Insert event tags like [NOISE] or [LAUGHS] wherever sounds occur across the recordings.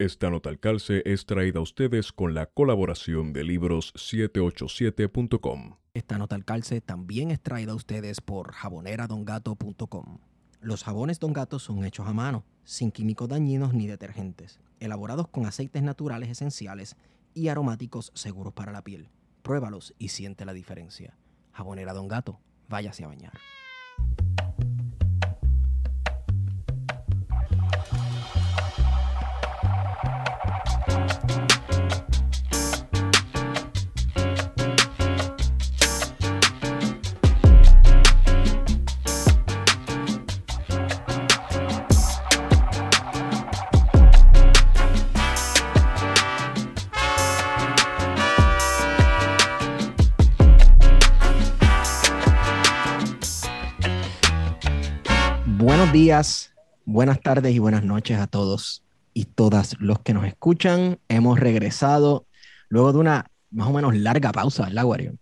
Esta nota al calce es traída a ustedes con la colaboración de libros787.com. Esta nota al calce también es traída a ustedes por jaboneradongato.com. Los jabones Don Gato son hechos a mano, sin químicos dañinos ni detergentes, elaborados con aceites naturales esenciales y aromáticos seguros para la piel. Pruébalos y siente la diferencia. Jabonera Don Gato, váyase a bañar. Días, buenas tardes y buenas noches a todos y todas los que nos escuchan. Hemos regresado luego de una más o menos larga pausa, ¿verdad, Wario?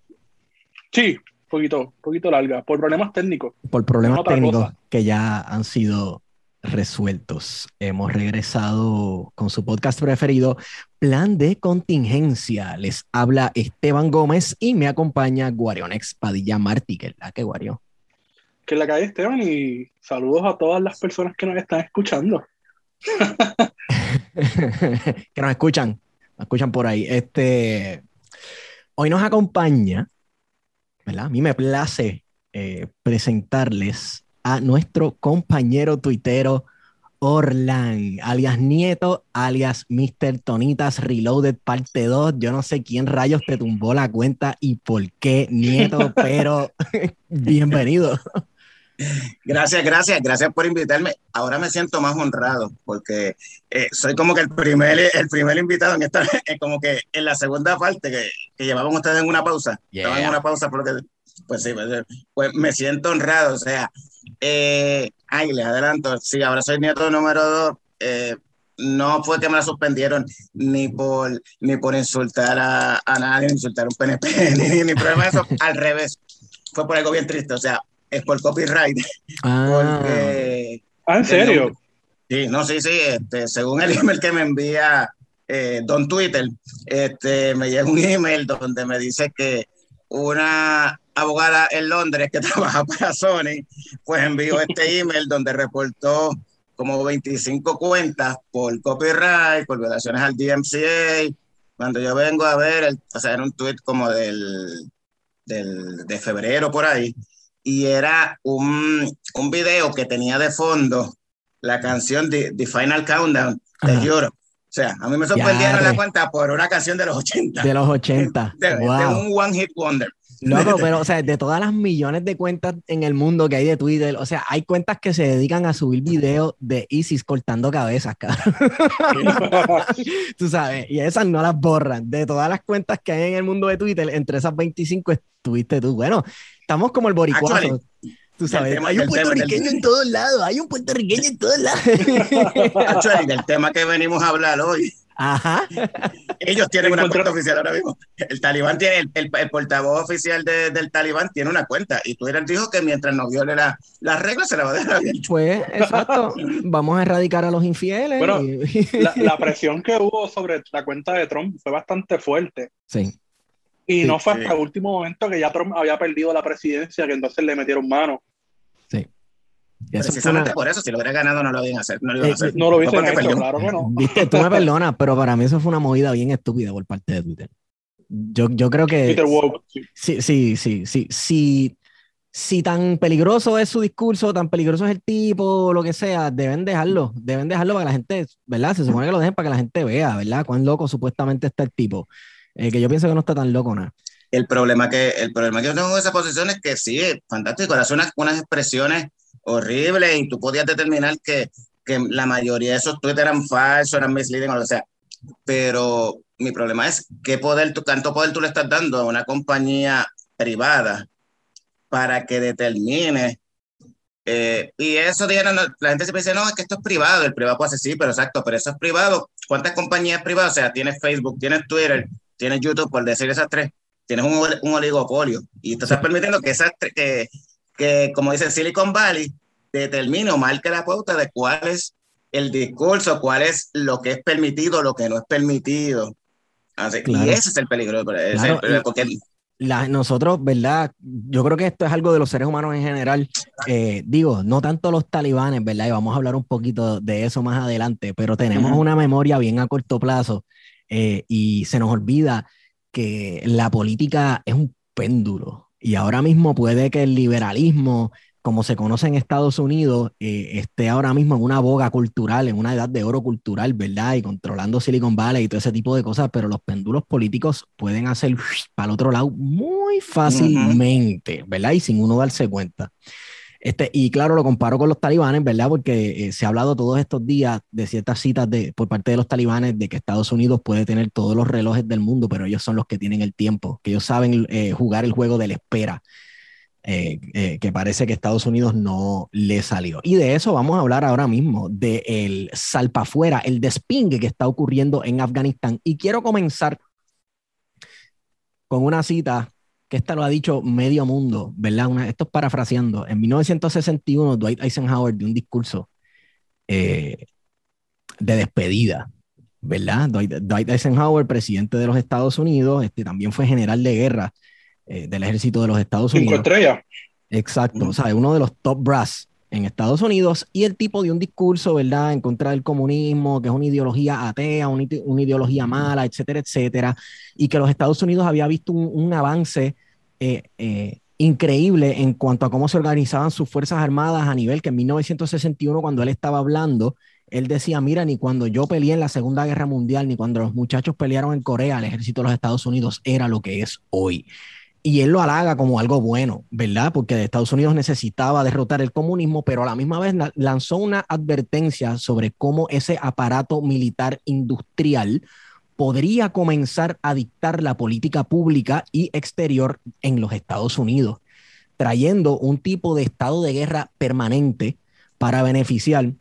Sí, poquito, poquito larga, por problemas técnicos. Por problemas técnicos cosa. que ya han sido resueltos. Hemos regresado con su podcast preferido, Plan de Contingencia. Les habla Esteban Gómez y me acompaña Guarionex Padilla Martí, que es la que Guario. Que la calle Esteban y saludos a todas las personas que nos están escuchando. [LAUGHS] que nos escuchan, nos escuchan por ahí. Este, hoy nos acompaña, ¿verdad? A mí me place eh, presentarles a nuestro compañero tuitero Orlan, alias Nieto, alias Mr. Tonitas Reloaded parte 2. Yo no sé quién rayos te tumbó la cuenta y por qué, Nieto, [LAUGHS] pero [LAUGHS] bienvenido. Gracias, gracias, gracias por invitarme. Ahora me siento más honrado porque eh, soy como que el primer, el primer invitado en esta, [LAUGHS] eh, como que en la segunda parte que, que llevaban ustedes en una pausa. Estaban en Yeah. una pausa porque, pues sí, pues, pues me siento honrado. O sea, eh, ay, les adelanto, sí, ahora soy nieto número dos. eh, no fue que me la suspendieron ni por, ni por insultar a, a nadie, insultar a un PNP, [LAUGHS] ni, ni, ni problema de eso. Al revés, fue por algo bien triste. O sea, es por copyright. Ah, Porque Ah, ¿en serio? Sí, no, sí, sí, este, según el [LAUGHS] email que me envía eh, Don Twitter, este, me llega un email donde me dice que una abogada en Londres que [LAUGHS] trabaja para Sony, pues envió este [LAUGHS] email donde reportó como 25 cuentas por copyright, por violaciones al DMCA. Cuando yo vengo a ver, el, o sea, era un tweet como del, del, de febrero por ahí, y era un, un video que tenía de fondo la canción de The Final Countdown de. Europe. O sea, a mí me sorprendieron la cuenta por una canción de los 80. de los 80. [LAUGHS] De, de Wow. un One Hit Wonder. Loco, [LAUGHS] pero, o sea, de todas las millones de cuentas en el mundo que hay de Twitter, o sea, hay cuentas que se dedican a subir videos de ISIS cortando cabezas, cabrón. [LAUGHS] Tú sabes, y esas no las borran. De todas las cuentas que hay en el mundo de Twitter, entre esas 25 estuviste tú. Bueno, estamos como el boricuazo. Actually, Tú sabes, tema- hay un puertorriqueño del- en todos lados, hay un puertorriqueño en todos lados. [LAUGHS] Actually, del tema que venimos a hablar hoy, Ajá. ellos tienen una cuenta oficial ahora mismo. El talibán tiene, el, el- el portavoz oficial de- del talibán tiene una cuenta y Twitter dijo que mientras no viole la- las reglas se la va a dejar abierta. Pues, exacto. Vamos a erradicar a los infieles. Bueno, y- La, la [LAUGHS] presión que hubo sobre la cuenta de Trump fue bastante fuerte. Sí. Y Sí, no fue sí. hasta el último momento que ya Trump había perdido la presidencia que entonces le metieron mano. Eso fue Precisamente una- por eso, si lo hubiera ganado, no lo habían hacer. No lo iban a Eh. No lo hubiesen hecho, perdió. claro que no. [LAUGHS] Viste, tú me perdonas, pero para mí eso fue una movida bien estúpida por parte de Twitter. Yo, yo creo que Peter Woke. sí. sí, sí, sí, sí, sí. Si tan peligroso es su discurso, tan peligroso es el tipo, lo que sea, deben dejarlo, deben dejarlo para que la gente, ¿verdad? Se supone que lo dejen para que la gente vea, ¿verdad? Cuán loco supuestamente está el tipo. Eh, que yo pienso que no está tan loco nada. El problema que, el problema que yo tengo con esa posición es que sí, es fantástico, hace unas, unas expresiones horribles y tú podías determinar que, que la mayoría de esos tweets eran falsos, eran misleading o sea. Pero mi problema es qué poder, tú, tanto poder tú le estás dando a una compañía privada para que determine. eh, y eso dijeron, la gente siempre dice, no, es que esto es privado, el privado puede hacer sí, pero exacto, pero eso es privado. ¿Cuántas compañías privadas? O sea, tienes Facebook, tienes Twitter, tienes YouTube, por decir esas tres, tienes un, un oligopolio y tú estás permitiendo que esas tres- que, que, como dice Silicon Valley, determine o marque la pauta de cuáles el discurso, cuál es lo que es permitido, lo que no es permitido. Así, Claro. Y ese es el peligro. ese es el Claro, peligro, y- porque la- nosotros, ¿verdad? Yo creo que esto es algo de los seres humanos en general. Eh, digo, no tanto los talibanes, ¿verdad? Y vamos a hablar un poquito de eso más adelante, pero tenemos Ujú. una memoria bien a corto plazo eh, y se nos olvida que la política es un péndulo y ahora mismo puede que el liberalismo, como se conoce en Estados Unidos, eh, esté ahora mismo en una boga cultural, en una edad de oro cultural, ¿verdad? Y controlando Silicon Valley y todo ese tipo de cosas, pero los péndulos políticos pueden hacer para el otro lado muy fácilmente, ¿verdad? Y sin uno darse cuenta. Este, y claro, lo comparo con los talibanes, ¿verdad? Porque eh, se ha hablado todos estos días de ciertas citas de, por parte de los talibanes de que Estados Unidos puede tener todos los relojes del mundo, pero ellos son los que tienen el tiempo, que ellos saben eh, jugar el juego de la espera, eh, que parece que Estados Unidos no le salió. Y de eso vamos a hablar ahora mismo, del salpafuera, el despingue que está ocurriendo en Afganistán. Y quiero comenzar con una cita que esta lo ha dicho medio mundo, ¿verdad? Una, esto es parafraseando. En 1961, Dwight Eisenhower dio un discurso eh, de despedida, ¿verdad? Dwight, Dwight, Eisenhower, presidente de los Estados Unidos, este, también fue general de guerra eh, del ejército de los Estados Cinco Unidos. estrellas. Exacto, Mm. o sea, uno de los top brass en Estados Unidos y el tipo dio un discurso, ¿verdad?, en contra del comunismo, que es una ideología atea, una, una ideología mala, etcétera, etcétera, y que los Estados Unidos había visto un, un avance eh, eh, increíble en cuanto a cómo se organizaban sus fuerzas armadas a nivel que en 1961, cuando él estaba hablando, él decía, mira, ni cuando yo peleé en la Segunda Guerra Mundial, ni cuando los muchachos pelearon en Corea, el ejército de los Estados Unidos era lo que es hoy. Y él lo halaga como algo bueno, ¿verdad? Porque Estados Unidos necesitaba derrotar el comunismo, pero a la misma vez la- lanzó una advertencia sobre cómo ese aparato militar industrial podría comenzar a dictar la política pública y exterior en los Estados Unidos, trayendo un tipo de estado de guerra permanente para beneficiar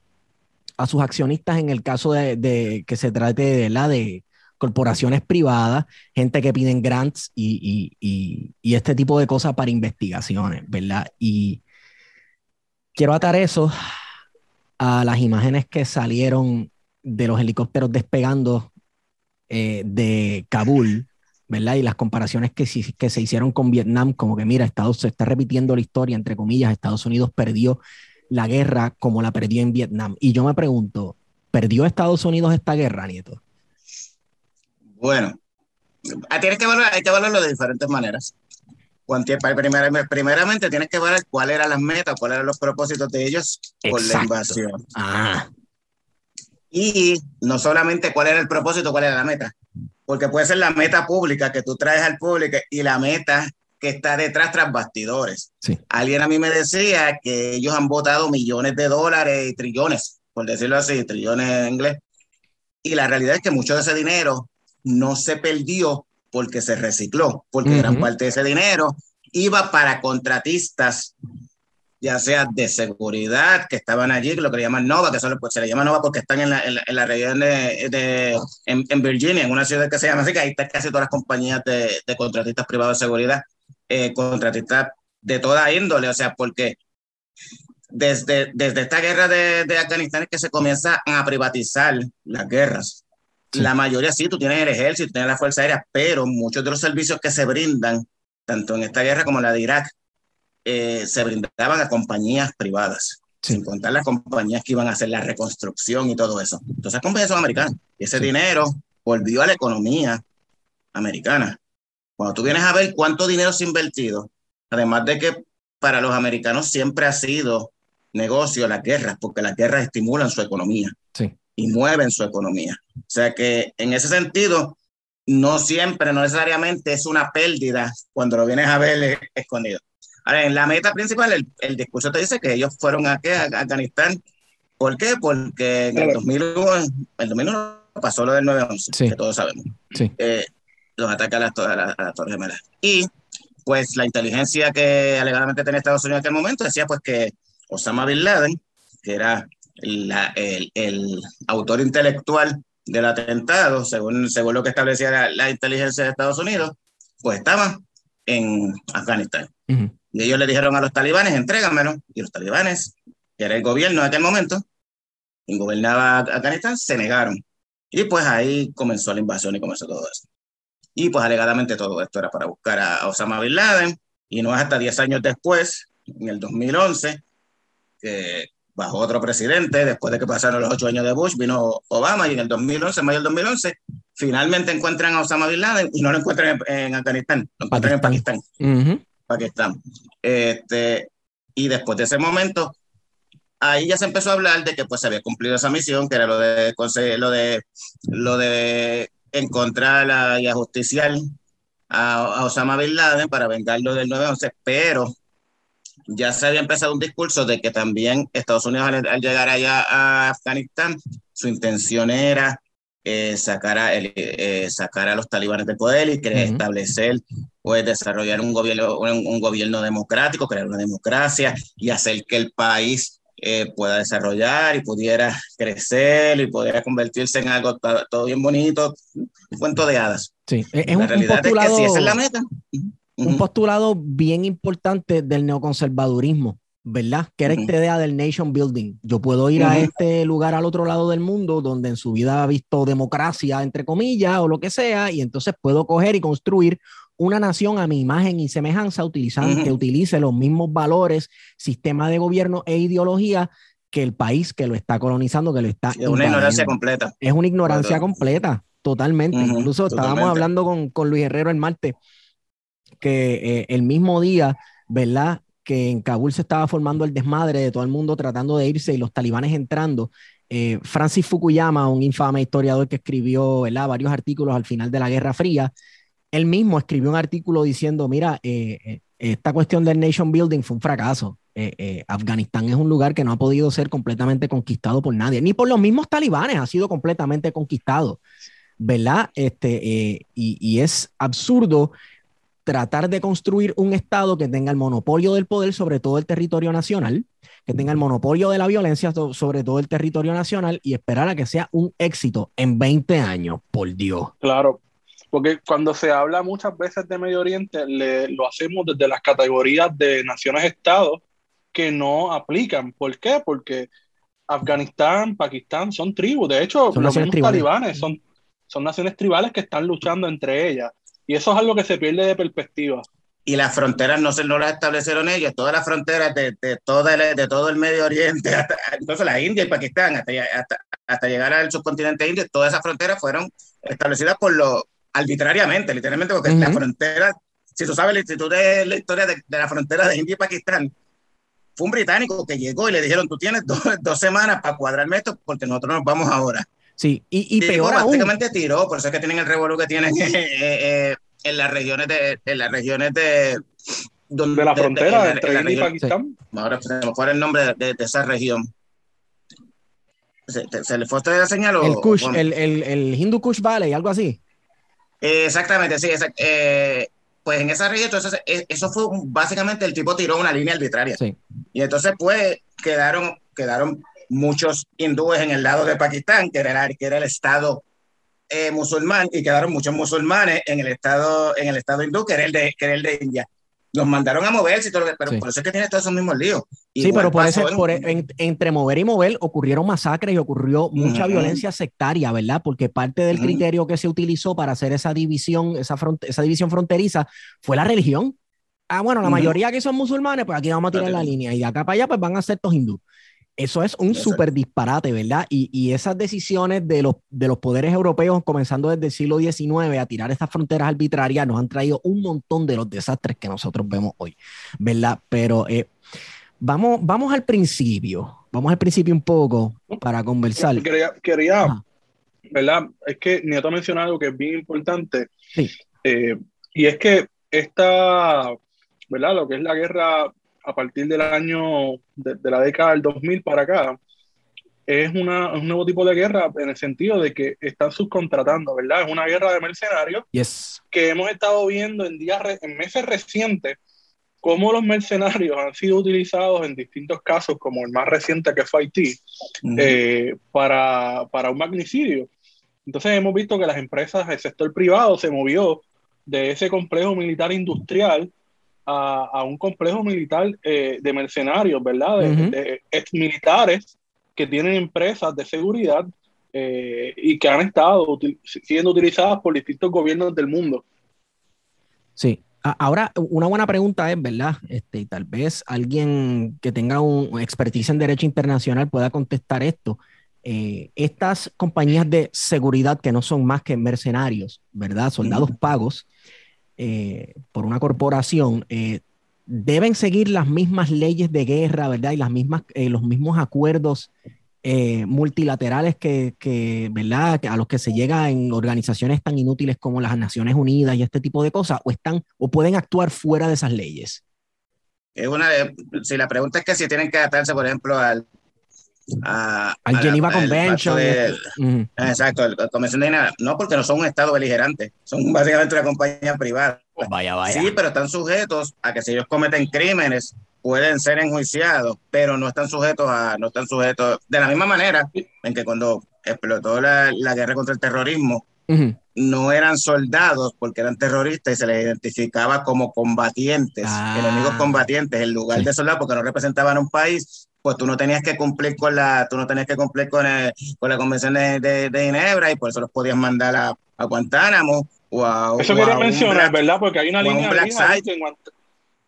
a sus accionistas en el caso de, de que se trate de, la de corporaciones privadas, gente que piden grants y, este tipo de cosas para investigaciones, ¿verdad? Y quiero atar eso a las imágenes que salieron de los helicópteros despegando eh, de Kabul, ¿verdad? Y las comparaciones que se hicieron con Vietnam, como que mira, Estados se está repitiendo la historia, entre comillas, Estados Unidos perdió la guerra como la perdió en Vietnam. Y yo me pregunto, ¿perdió Estados Unidos esta guerra, Nieto? Bueno, tienes que evaluar, hay que evaluarlo de diferentes maneras. Primeramente tienes que evaluar cuáles eran las metas, cuáles eran los propósitos de ellos por la invasión. Ah, Y no solamente cuál era el propósito, cuál era la meta. Porque puede ser la meta pública que tú traes al público y la meta que está detrás tras bastidores. Sí. Alguien a mí me decía que ellos han votado millones de dólares y trillones, por decirlo así, trillones en inglés. Y la realidad es que mucho de ese dinero no se perdió porque se recicló, porque gran parte de ese dinero iba para contratistas, ya sea de seguridad, que estaban allí, lo que le llaman Nova, que son, pues, se le llama Nova porque están en la, en la, en la región de, de en, en, Virginia, en una ciudad que se llama así, que ahí están casi todas las compañías de, de contratistas privados de seguridad, eh, contratistas de toda índole, o sea, porque desde, desde esta guerra de, de Afganistán es que se comienza a privatizar las guerras. Sí. La mayoría sí, tú tienes el ejército, tienes la Fuerza Aérea, pero muchos de los servicios que se brindan, tanto en esta guerra como en la de Irak, eh, se brindaban a compañías privadas, sí. sin contar las compañías que iban a hacer la reconstrucción y todo eso. Entonces, las compañías son americanas. Y ese sí. dinero volvió a la economía americana. Cuando tú vienes a ver cuánto dinero se ha invertido, además de que para los americanos siempre ha sido negocio las guerras, porque las guerras estimulan su economía sí. Y mueven su economía. O sea que en ese sentido, no siempre, no necesariamente es una pérdida cuando lo vienes a ver escondido. Ahora, en la meta principal, el, el discurso te dice que ellos fueron a, ¿qué? a Afganistán. ¿Por qué? Porque en el 2001, el 2001 pasó lo del 9-11, sí. que todos sabemos. Sí. Eh, los ataques a las, a, las, a las Torres Gemelas. Y pues la inteligencia que alegadamente tenía Estados Unidos en aquel momento decía pues que Osama Bin Laden, que era la, el, el, autor intelectual del atentado, según, según lo que establecía la, la, inteligencia de Estados Unidos, pues estaba en Afganistán. Uh -huh. Y ellos le dijeron a los talibanes, entrégamelo, y los talibanes, que era el gobierno en aquel momento, quien gobernaba Afganistán, se negaron. Y pues ahí comenzó la invasión y comenzó todo eso. Y pues alegadamente todo esto era para buscar a Osama Bin Laden. Y no es hasta 10 años después, en el 2011, que bajo otro presidente, después de que pasaron los ocho años de Bush, vino Obama y en el 2011, en mayo del 2011, finalmente encuentran a Osama Bin Laden y no lo encuentran en, Afganistán, lo encuentran en Pakistán. Pakistán. Este, y después de ese momento, ahí ya se empezó a hablar de que pues se había cumplido esa misión, que era lo de, lo de, lo de encontrar y ajusticiar a, Osama Bin Laden para vengarlo del 9-11, pero ya se había empezado un discurso de que también Estados Unidos al, llegar allá a Afganistán, su intención era eh, sacar, a, eh, sacar a los talibanes del poder y establecer, pues desarrollar un gobierno, un, gobierno democrático, crear una democracia y hacer que el país eh, pueda desarrollar y pudiera crecer y pudiera convertirse en algo todo bien bonito, un cuento de hadas. Sí, es un, postulado, es la meta. Un postulado bien importante del neoconservadurismo, ¿verdad? Que era esta idea del nation building. Yo puedo ir a este lugar al otro lado del mundo donde en su vida ha visto democracia, entre comillas, o lo que sea, y entonces puedo coger y construir una nación a mi imagen y semejanza, utilizando, que utilice los mismos valores, sistema de gobierno e ideología que el país que lo está colonizando, que lo está... Es una ignorancia completa. Es una ignorancia completa, totalmente. Incluso estábamos hablando con, con, Luis Herrero el martes, que eh, el mismo día, ¿verdad? Que en Kabul se estaba formando el desmadre de todo el mundo tratando de irse y los talibanes entrando. Eh, Francis Fukuyama, un infame historiador que escribió ¿verdad? varios artículos al final de la Guerra Fría, él mismo escribió un artículo diciendo, mira, eh, esta cuestión del nation building fue un fracaso. Afganistán es un lugar que no ha podido ser completamente conquistado por nadie, ni por los mismos talibanes ha sido completamente conquistado, ¿verdad? Este, y, es absurdo tratar de construir un Estado que tenga el monopolio del poder sobre todo el territorio nacional, que tenga el monopolio de la violencia sobre todo el territorio nacional y esperar a que sea un éxito en 20 años, por Dios. Claro, porque cuando se habla muchas veces de Medio Oriente, lo hacemos desde las categorías de naciones-estados que no aplican. ¿Por qué? Porque Afganistán, Pakistán son tribus. De hecho, los mismos talibanes son, son naciones tribales que están luchando entre ellas. Y eso es algo que se pierde de perspectiva. Y las fronteras no, se, no las establecieron ellos, todas las fronteras de, de, toda de todo el Medio Oriente, [LAUGHS] hasta, entonces la India y Pakistán, hasta, hasta, hasta llegar al subcontinente indio, todas esas fronteras fueron establecidas por los, arbitrariamente, literalmente, porque la frontera, si tú sabes, si tú de la historia de, la frontera de India y Pakistán, fue un británico que llegó y le dijeron, tú tienes dos, semanas para cuadrarme esto porque nosotros nos vamos ahora. Sí, y, y, peor aún. Básicamente tiró, por eso es que tienen el revuelo que tienen [LAUGHS] eh, eh, en las regiones de, en las regiones de donde la frontera entre India y Pakistán. Ahora se me fue el nombre de, esa región. ¿Se, le fue a usted la señal? El Kush, el, el, el Hindu Kush Valley, algo así exactamente, sí. Eh, pues en esa región, entonces, e, eso fue básicamente el tipo tiró una línea arbitraria. Y entonces, pues, quedaron, quedaron muchos hindúes en el lado de Pakistán, que era, que era el estado eh, musulmán, y quedaron muchos musulmanes en el estado, en el estado hindú, que era el de, que era el de India los mandaron a moverse y todo, pero por eso es que tiene todos esos mismos líos. sí, pero por eso, por, entre mover y mover ocurrieron masacres y ocurrió mucha violencia sectaria, ¿verdad? Porque parte del criterio que se utilizó para hacer esa división, esa, esa división fronteriza fue la religión. Ah, bueno, la mayoría que son musulmanes, pues aquí vamos a tirar la línea y de acá para allá, pues van a ser todos hindúes. Eso es un súper disparate, ¿verdad? Y, y, esas decisiones de los, de los poderes europeos, comenzando desde el siglo XIX, a tirar estas fronteras arbitrarias, nos han traído un montón de los desastres que nosotros vemos hoy, ¿verdad? Pero eh, vamos, vamos al principio, vamos al principio un poco para conversar. Quería, quería ¿verdad? Es que Nieto ha mencionado algo que es bien importante. Sí. Eh, y es que esta, ¿verdad? Lo que es la guerra a partir del año, de, la década del 2000 para acá, es, una, un nuevo tipo de guerra en el sentido de que están subcontratando, ¿verdad? Es una guerra de mercenarios yes. que hemos estado viendo en, días, en meses recientes cómo los mercenarios han sido utilizados en distintos casos, como el más reciente que fue Haití, eh, para, para un magnicidio. Entonces hemos visto que las empresas, el sector privado se movió de ese complejo militar industrial a, un complejo militar eh, de mercenarios, ¿verdad? De, ex militares que tienen empresas de seguridad eh, y que han estado siendo utilizadas por distintos gobiernos del mundo. Sí. Ahora, una buena pregunta es, ¿verdad? Este, y tal vez alguien que tenga un expertise en derecho internacional pueda contestar esto. Eh, estas compañías de seguridad que no son más que mercenarios, ¿verdad? Soldados pagos eh, por una corporación, deben seguir las mismas leyes de guerra, ¿verdad? Y las mismas, los mismos acuerdos eh, multilaterales que, ¿verdad? a los que se llega en organizaciones tan inútiles como las Naciones Unidas y este tipo de cosas, o están o pueden actuar fuera de esas leyes? Es una si la pregunta es que si tienen que adaptarse, por ejemplo, al al Geneva Convention. Exacto, la Convención de Geneva. No, porque no son un Estado beligerante, son básicamente una compañía privada. vaya, vaya. Sí, pero están sujetos a que si ellos cometen crímenes, pueden ser enjuiciados, pero no están sujetos a, no están sujetos, de la misma manera en que cuando explotó la, la guerra contra el terrorismo, no eran soldados porque eran terroristas y se les identificaba como combatientes, ah. enemigos combatientes, en lugar de soldados porque no representaban un país, pues tú no tenías que cumplir con la, tú no tenías que cumplir con, con la convención de, de, Ginebra y por eso los podías mandar a, a Guantánamo o a Eso quería mencionar, ¿verdad? Porque hay una línea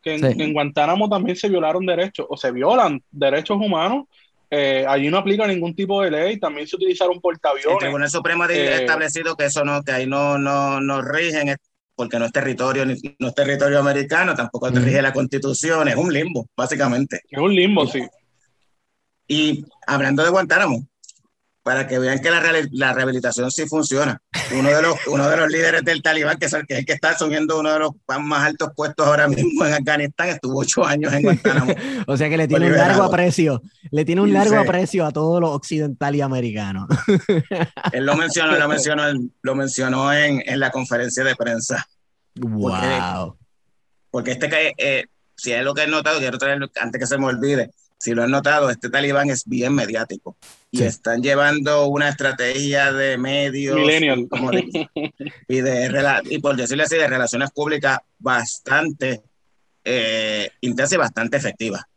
que en, Guantánamo también se violaron derechos, o se violan derechos humanos. Eh, allí no aplica ningún tipo de ley, también se utilizaron portaaviones. El Tribunal Supremo ha eh, establecido que eso no, que ahí no, no, no rigen, porque no es territorio, no es territorio americano, tampoco rige la constitución, es un limbo, básicamente. Es un limbo, sí. Y hablando de Guantánamo, para que vean que la, la, rehabilitación sí funciona. Uno de los, uno de los líderes del talibán, que es el que, está asumiendo uno de los más altos puestos ahora mismo en Afganistán, estuvo ocho años en Guantánamo. [LAUGHS] o sea que le tiene un largo aprecio, le tiene un largo aprecio a todos los occidentales y americanos. [LAUGHS] Él lo mencionó, lo mencionó, lo mencionó en, en la conferencia de prensa. Wow. Porque, este eh, si es lo que he notado, quiero traer antes que se me olvide, si lo han notado, este talibán es bien mediático y están llevando una estrategia de medios [LAUGHS] y, de, y por decirlo así, de relaciones públicas bastante eh, intensa y bastante efectiva.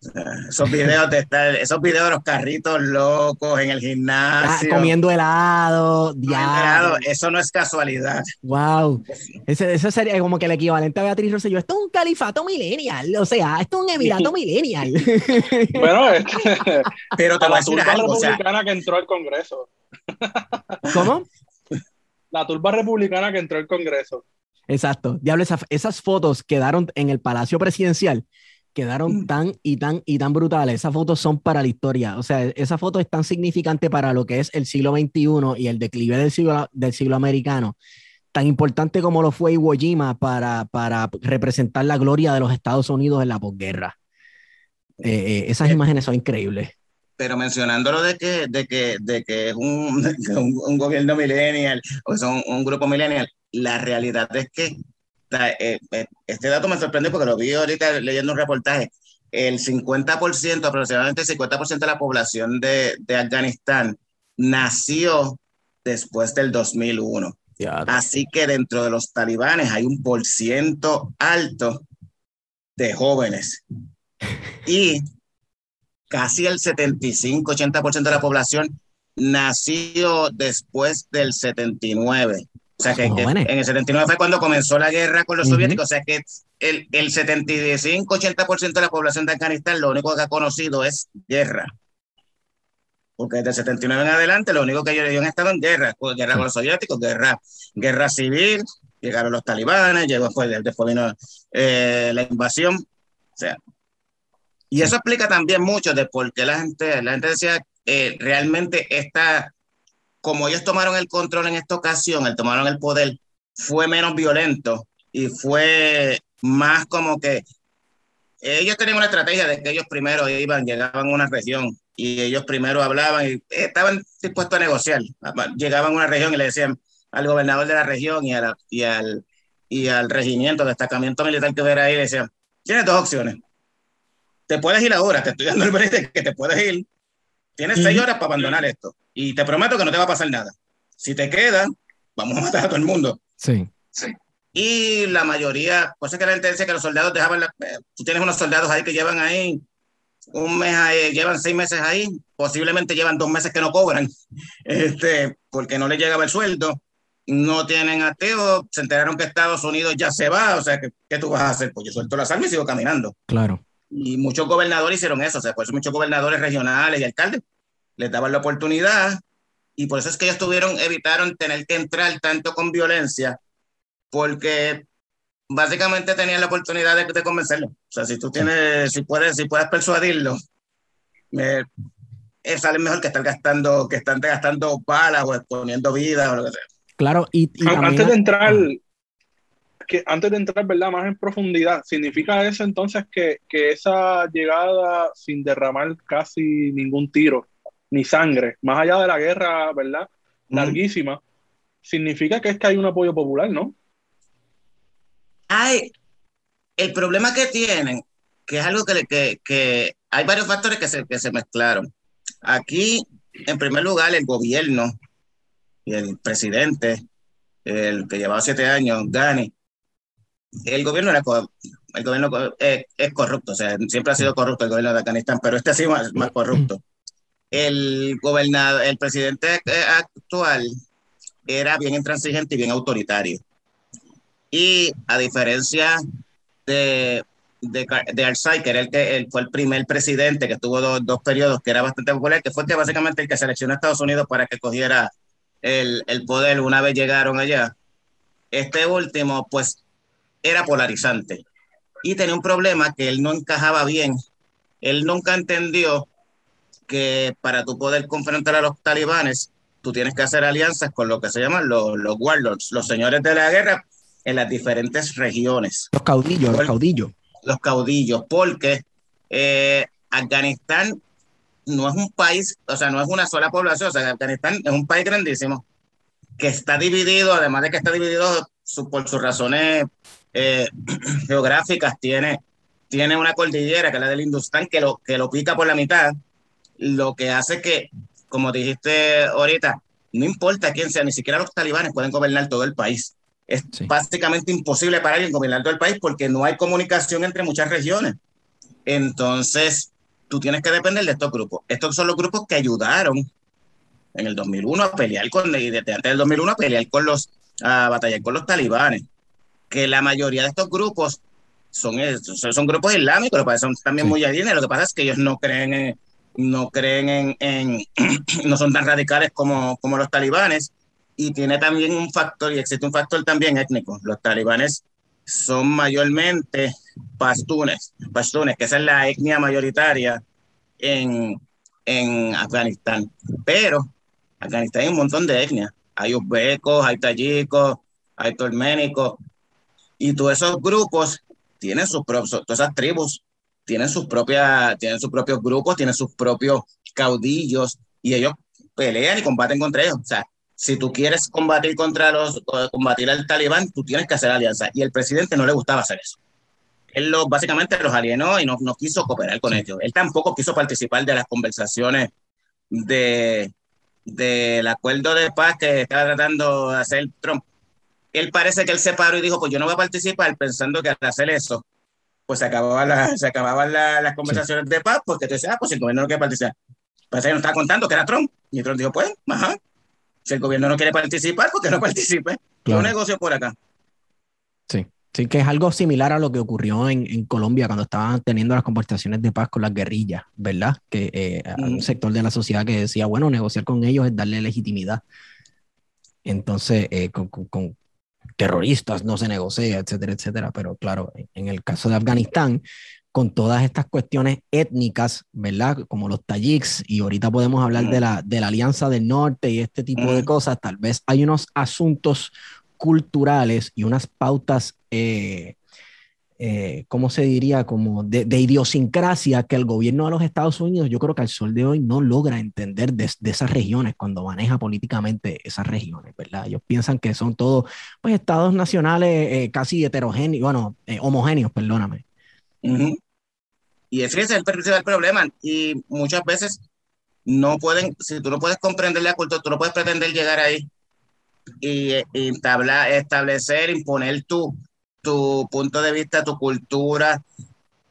[LAUGHS] Esos videos de estar, esos videos de los carritos locos en el gimnasio. Ah, comiendo helado, helado, eso no es casualidad. Wow. Eso, sería como que el equivalente a Beatriz Rosselló. Esto es un califato millennial. O sea, esto es un emirato [LAUGHS] millennial. [LAUGHS] bueno, pero te la turba republicana que entró al Congreso. ¿Cómo? La turba republicana que entró al Congreso. Exacto. Diablo, esas fotos quedaron en el Palacio Presidencial quedaron mm. tan y tan y tan brutales. Esas fotos son para la historia. O sea, esa foto es tan significante para lo que es el siglo XXI y el declive del siglo, del siglo americano, tan importante como lo fue Iwo Jima para, para representar la gloria de los Estados Unidos en la posguerra. Eh, eh, esas eh, imágenes son increíbles. Pero mencionándolo de que, de que, de que es un, [LAUGHS] un, gobierno millennial o son un grupo millennial, la realidad es que este dato me sorprende porque lo vi ahorita leyendo un reportaje. El 50%, aproximadamente el 50% de la población de, de, Afganistán nació después del 2001. Así que dentro de los talibanes hay un por ciento alto de jóvenes. Y casi el 75-80% de la población nació después del 79. O sea, que, en el 79 fue cuando comenzó la guerra con los soviéticos. O sea, que el, el 75-80% de la población de Afganistán lo único que ha conocido es guerra. Porque desde el 79 en adelante lo único que ellos, han estado en guerra, pues, guerra con los soviéticos, guerra, guerra civil, llegaron los talibanes, llegó después, después vino eh, la invasión. O sea, y eso explica también mucho de por qué la gente, la gente decía eh, realmente esta como ellos tomaron el control en esta ocasión, el tomaron el poder, fue menos violento y fue más como que ellos tenían una estrategia de que ellos primero iban, llegaban a una región y ellos primero hablaban y estaban dispuestos a negociar. Llegaban a una región y le decían al gobernador de la región y, y, al, y al regimiento, destacamiento militar que hubiera ahí, le decían, tienes dos opciones. Te puedes ir ahora, te estoy dando el [LAUGHS] de que te puedes ir. Tienes seis horas para abandonar esto y te prometo que no te va a pasar nada. Si te quedas, vamos a matar a todo el mundo. Sí. sí. Y la mayoría, pues es que la gente dice que los soldados dejaban, la, eh, tú tienes unos soldados ahí que llevan ahí un mes ahí, llevan seis meses ahí, posiblemente llevan dos meses que no cobran, [LAUGHS] este, porque no les llegaba el sueldo, no tienen activo, se enteraron que Estados Unidos ya se va, o sea, ¿qué, qué tú vas a hacer? Pues yo suelto las armas y sigo caminando. Claro. Y muchos gobernadores hicieron eso, o sea, por eso muchos gobernadores regionales y alcaldes les daban la oportunidad y por eso es que ellos tuvieron, evitaron tener que entrar tanto con violencia, porque básicamente tenían la oportunidad de, de convencerlo. O sea, si tú tienes, si puedes, si puedes persuadirlo, eh, sale mejor que estar gastando, que están gastando balas o exponiendo vidas o lo que sea. Claro, y, y antes de entrar, que antes de entrar, ¿verdad? Más en profundidad, ¿significa eso entonces que, que esa llegada sin derramar casi ningún tiro, ni sangre, más allá de la guerra, ¿verdad? Larguísima, significa que es que hay un apoyo popular, ¿no? Hay, el problema que tienen, que es algo que, que, que hay varios factores que se, que se mezclaron. Aquí, en primer lugar, el gobierno y el presidente, el que llevaba siete años, Gani, el gobierno era el gobierno es, es, corrupto, o sea, siempre ha sido corrupto el gobierno de Afganistán, pero este ha sido más, más corrupto. El gobernador, el presidente actual era bien intransigente y bien autoritario. Y a diferencia de, de, de Arsay, que era el que él fue el primer presidente que tuvo dos, dos, periodos, que era bastante popular, que fue que básicamente el que seleccionó a Estados Unidos para que cogiera el, el poder una vez llegaron allá. Este último, pues, era polarizante y tenía un problema que él no encajaba bien. Él nunca entendió que para tú poder confrontar a los talibanes, tú tienes que hacer alianzas con lo que se llaman los, los warlords, los señores de la guerra en las diferentes regiones. Los caudillos, los caudillos. Los caudillos, porque eh, Afganistán no es un país, o sea, no es una sola población, o sea, Afganistán es un país grandísimo que está dividido, además de que está dividido su, por sus razones eh, [CLEARS THROAT] geográficas, tiene, tiene una cordillera que es la del Hindustán que lo, que lo pica por la mitad, lo que hace que, como dijiste ahorita, no importa quién sea, ni siquiera los talibanes pueden gobernar todo el país. Es sí. básicamente imposible para alguien gobernar todo el país porque no hay comunicación entre muchas regiones. Entonces, tú tienes que depender de estos grupos. Estos son los grupos que ayudaron en el 2001 a pelear con, y desde antes del 2001 a pelear con los, a batallar con los talibanes. Que la mayoría de estos grupos son, son grupos islámicos, pero son también sí. muy. Lo que pasa es que ellos no creen en, no creen en, [CLEARS THROAT] no son tan radicales como, como los talibanes. Y tiene también un factor, y existe un factor también étnico. Los talibanes son mayormente pastunes, pastunes, que esa es la etnia mayoritaria en, en Afganistán. Pero Afganistán hay un montón de etnias. Hay uzbecos, hay tayikos, hay turménicos. Y todos esos grupos tienen sus propios, todas esas tribus tienen sus propias, tienen sus propios grupos, tienen sus propios caudillos y ellos pelean y combaten contra ellos. O sea, si tú quieres combatir contra los, combatir al talibán, tú tienes que hacer alianza. Y el presidente no le gustaba hacer eso. Él lo, básicamente los alienó y no, no quiso cooperar con ellos. Él tampoco quiso participar de las conversaciones de, del acuerdo de paz que estaba tratando de hacer Trump. Él parece que él se paró y dijo, pues yo no voy a participar pensando que al hacer eso, pues se acababan, la, [LAUGHS] se acababan la, las conversaciones sí. de paz, porque tú dices, ah, pues el gobierno no quiere participar. Parece que no estaba contando que era Trump. Y Trump dijo, pues, ajá, si el gobierno no quiere participar, ¿por qué no participe? Claro. Yo negocio por acá. Sí. Sí, que es algo similar a lo que ocurrió en, en, Colombia cuando estaban teniendo las conversaciones de paz con las guerrillas, ¿verdad? Que eh, mm. un sector de la sociedad que decía, bueno, negociar con ellos es darle legitimidad. Entonces, eh, con, con, con, terroristas no se negocia, etcétera, etcétera. Pero claro, en el caso de Afganistán, con todas estas cuestiones étnicas, ¿verdad? Como los tayiks, y ahorita podemos hablar de, la, de la Alianza del Norte y este tipo de cosas, tal vez hay unos asuntos culturales y unas pautas, eh, eh, ¿cómo se diría? Como de, idiosincrasia que el gobierno de los Estados Unidos, yo creo que al sol de hoy no logra entender de, esas regiones cuando maneja políticamente esas regiones, ¿verdad? Ellos piensan que son todos, pues, estados nacionales eh, casi heterogéneos, bueno, eh, homogéneos, perdóname. Y ese es el principal problema. Y muchas veces no pueden, si tú no puedes comprender la cultura, tú no puedes pretender llegar ahí y, tabla, establecer, imponer tu, tu punto de vista, tu cultura,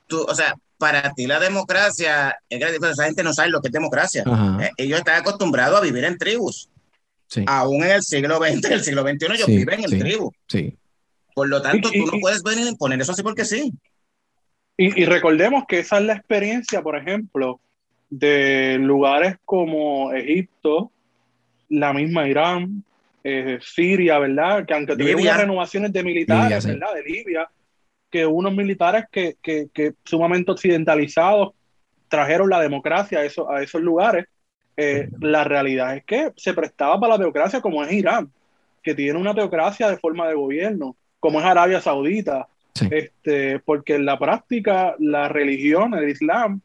tu, o sea, para ti la democracia, esa gente no sabe lo que es democracia. Eh, ellos están acostumbrados a vivir en tribus. Aún en el siglo XX, en el siglo XXI, ellos viven en tribus. Sí. Por lo tanto, tú no puedes venir a imponer eso así porque sí. Y, recordemos que esa es la experiencia, por ejemplo, de lugares como Egipto, la misma Irán, eh, Siria, ¿verdad? Que aunque tuvieron unas renovaciones de militares, ¿verdad? De Libia, que unos militares que, que, que, sumamente occidentalizados trajeron la democracia a, eso, a esos lugares. Eh, la realidad es que se prestaba para la teocracia como es Irán, que tiene una teocracia de forma de gobierno, como es Arabia Saudita, este, porque en la práctica la religión, el Islam,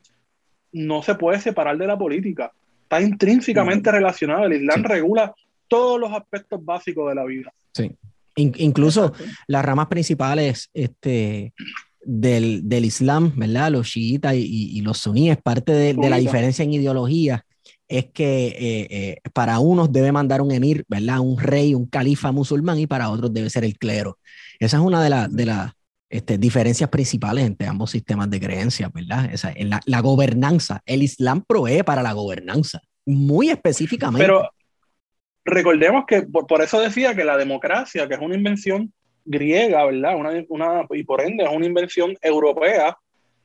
no se puede separar de la política. Está intrínsecamente relacionado. El Islam regula todos los aspectos básicos de la vida. Sí. incluso las ramas principales este, del, del, Islam, ¿verdad? Los chiitas y, los suníes, parte de, la diferencia en ideología es que eh, eh, para unos debe mandar un emir, ¿verdad? Un rey, un califa musulmán y para otros debe ser el clero. Esa es una de, las de, las este, diferencias principales entre ambos sistemas de creencias, ¿verdad? Esa, la, la, gobernanza, el Islam provee para la gobernanza, muy específicamente. Pero recordemos que por, eso decía que la democracia, que es una invención griega, ¿verdad? Una, una, y por ende es una invención europea,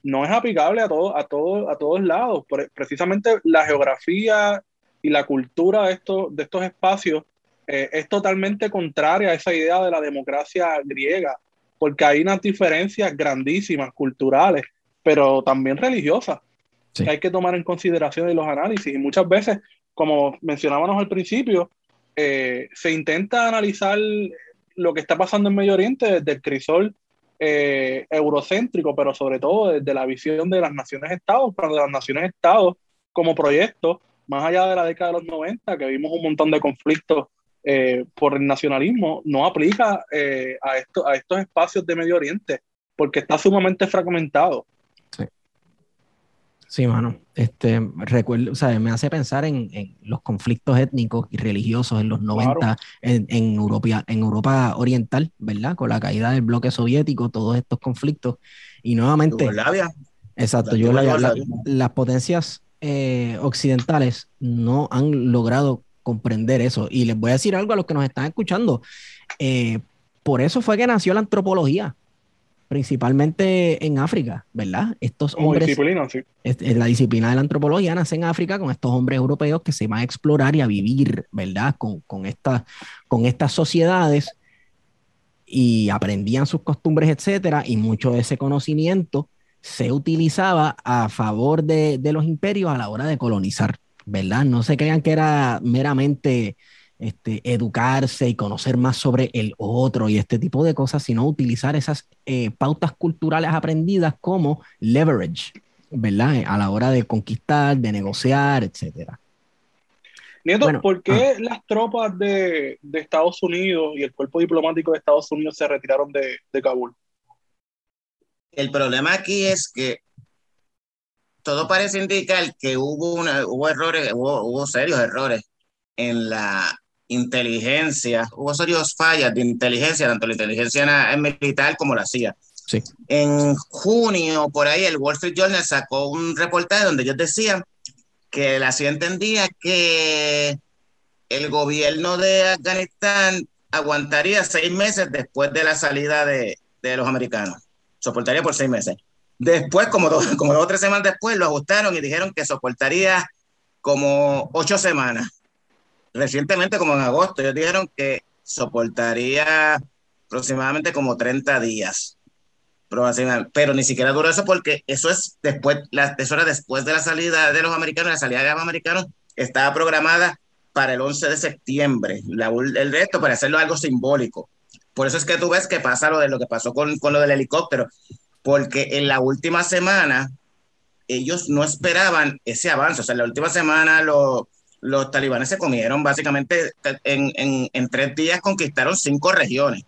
no es aplicable a, todo, a, todo, a todos lados. precisamente la geografía y la cultura de estos, de estos espacios eh, es totalmente contraria a esa idea de la democracia griega porque hay unas diferencias grandísimas culturales, pero también religiosas, que hay que tomar en consideración en los análisis. Y muchas veces, como mencionábamos al principio, eh, se intenta analizar lo que está pasando en Medio Oriente desde el crisol eh, eurocéntrico, pero sobre todo desde la visión de las naciones-estados, de las naciones-estados como proyecto, más allá de la década de los 90, que vimos un montón de conflictos eh, por el nacionalismo no aplica eh, a, esto, a estos espacios de Medio Oriente, porque está sumamente fragmentado. Sí, mano. Este, recuerdo, o sea, me hace pensar en, en, los conflictos étnicos y religiosos en los 90 en, en, Europa, en Europa Oriental, ¿verdad? Con la caída del bloque soviético, todos estos conflictos. Y nuevamente... Exacto, yo las potencias eh, occidentales no han logrado comprender eso. Y les voy a decir algo a los que nos están escuchando. Eh, por eso fue que nació la antropología, principalmente en África, ¿verdad? Estos hombres. Disciplina, sí. la disciplina de la antropología nace en África con estos hombres europeos que se van a explorar y a vivir, ¿verdad? Con, con, con estas sociedades y aprendían sus costumbres, etcétera, y mucho de ese conocimiento se utilizaba a favor de, de los imperios a la hora de colonizar. ¿verdad? No se crean que era meramente este, educarse y conocer más sobre el otro y este tipo de cosas, sino utilizar esas eh, pautas culturales aprendidas como leverage, ¿verdad? A la hora de conquistar, de negociar, etcétera. Nieto, ¿por qué ah. las tropas de, Estados Unidos y el cuerpo diplomático de Estados Unidos se retiraron de, de Kabul? El problema aquí es que todo parece indicar que hubo, una, hubo errores, hubo, serios errores en la inteligencia, hubo serios fallas de inteligencia, tanto la inteligencia militar como la CIA. Sí. En junio, por ahí, el Wall Street Journal sacó un reportaje donde ellos decían que la CIA entendía que el gobierno de Afganistán aguantaría seis meses después de la salida de, de los americanos. Soportaría por seis meses. Después, como dos, como dos o tres semanas después, lo ajustaron y dijeron que soportaría como ocho semanas. Recientemente, como en agosto, ellos dijeron que soportaría aproximadamente como 30 días. Pero ni siquiera duró eso porque eso es después, la, eso era después de la salida de los americanos, la salida de los americanos estaba programada para el 11 de septiembre, el resto para hacerlo algo simbólico. Por eso es que tú ves que pasa lo de lo que pasó con, con lo del helicóptero porque en la última semana ellos no esperaban ese avance. O sea, en la última semana los, los talibanes se comieron básicamente en, en, en, tres días conquistaron cinco regiones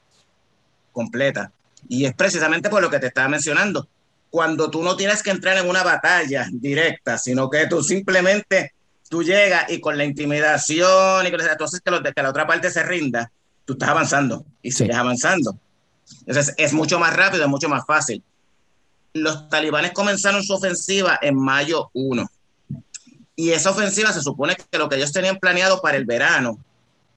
completas. Y es precisamente por lo que te estaba mencionando. Cuando tú no tienes que entrar en una batalla directa, sino que tú simplemente tú llegas y con la intimidación y con entonces que, que la otra parte se rinda, tú estás avanzando y sigues avanzando. Entonces es mucho más rápido, es mucho más fácil los talibanes comenzaron su ofensiva en mayo 1. Y esa ofensiva se supone que lo que ellos tenían planeado para el verano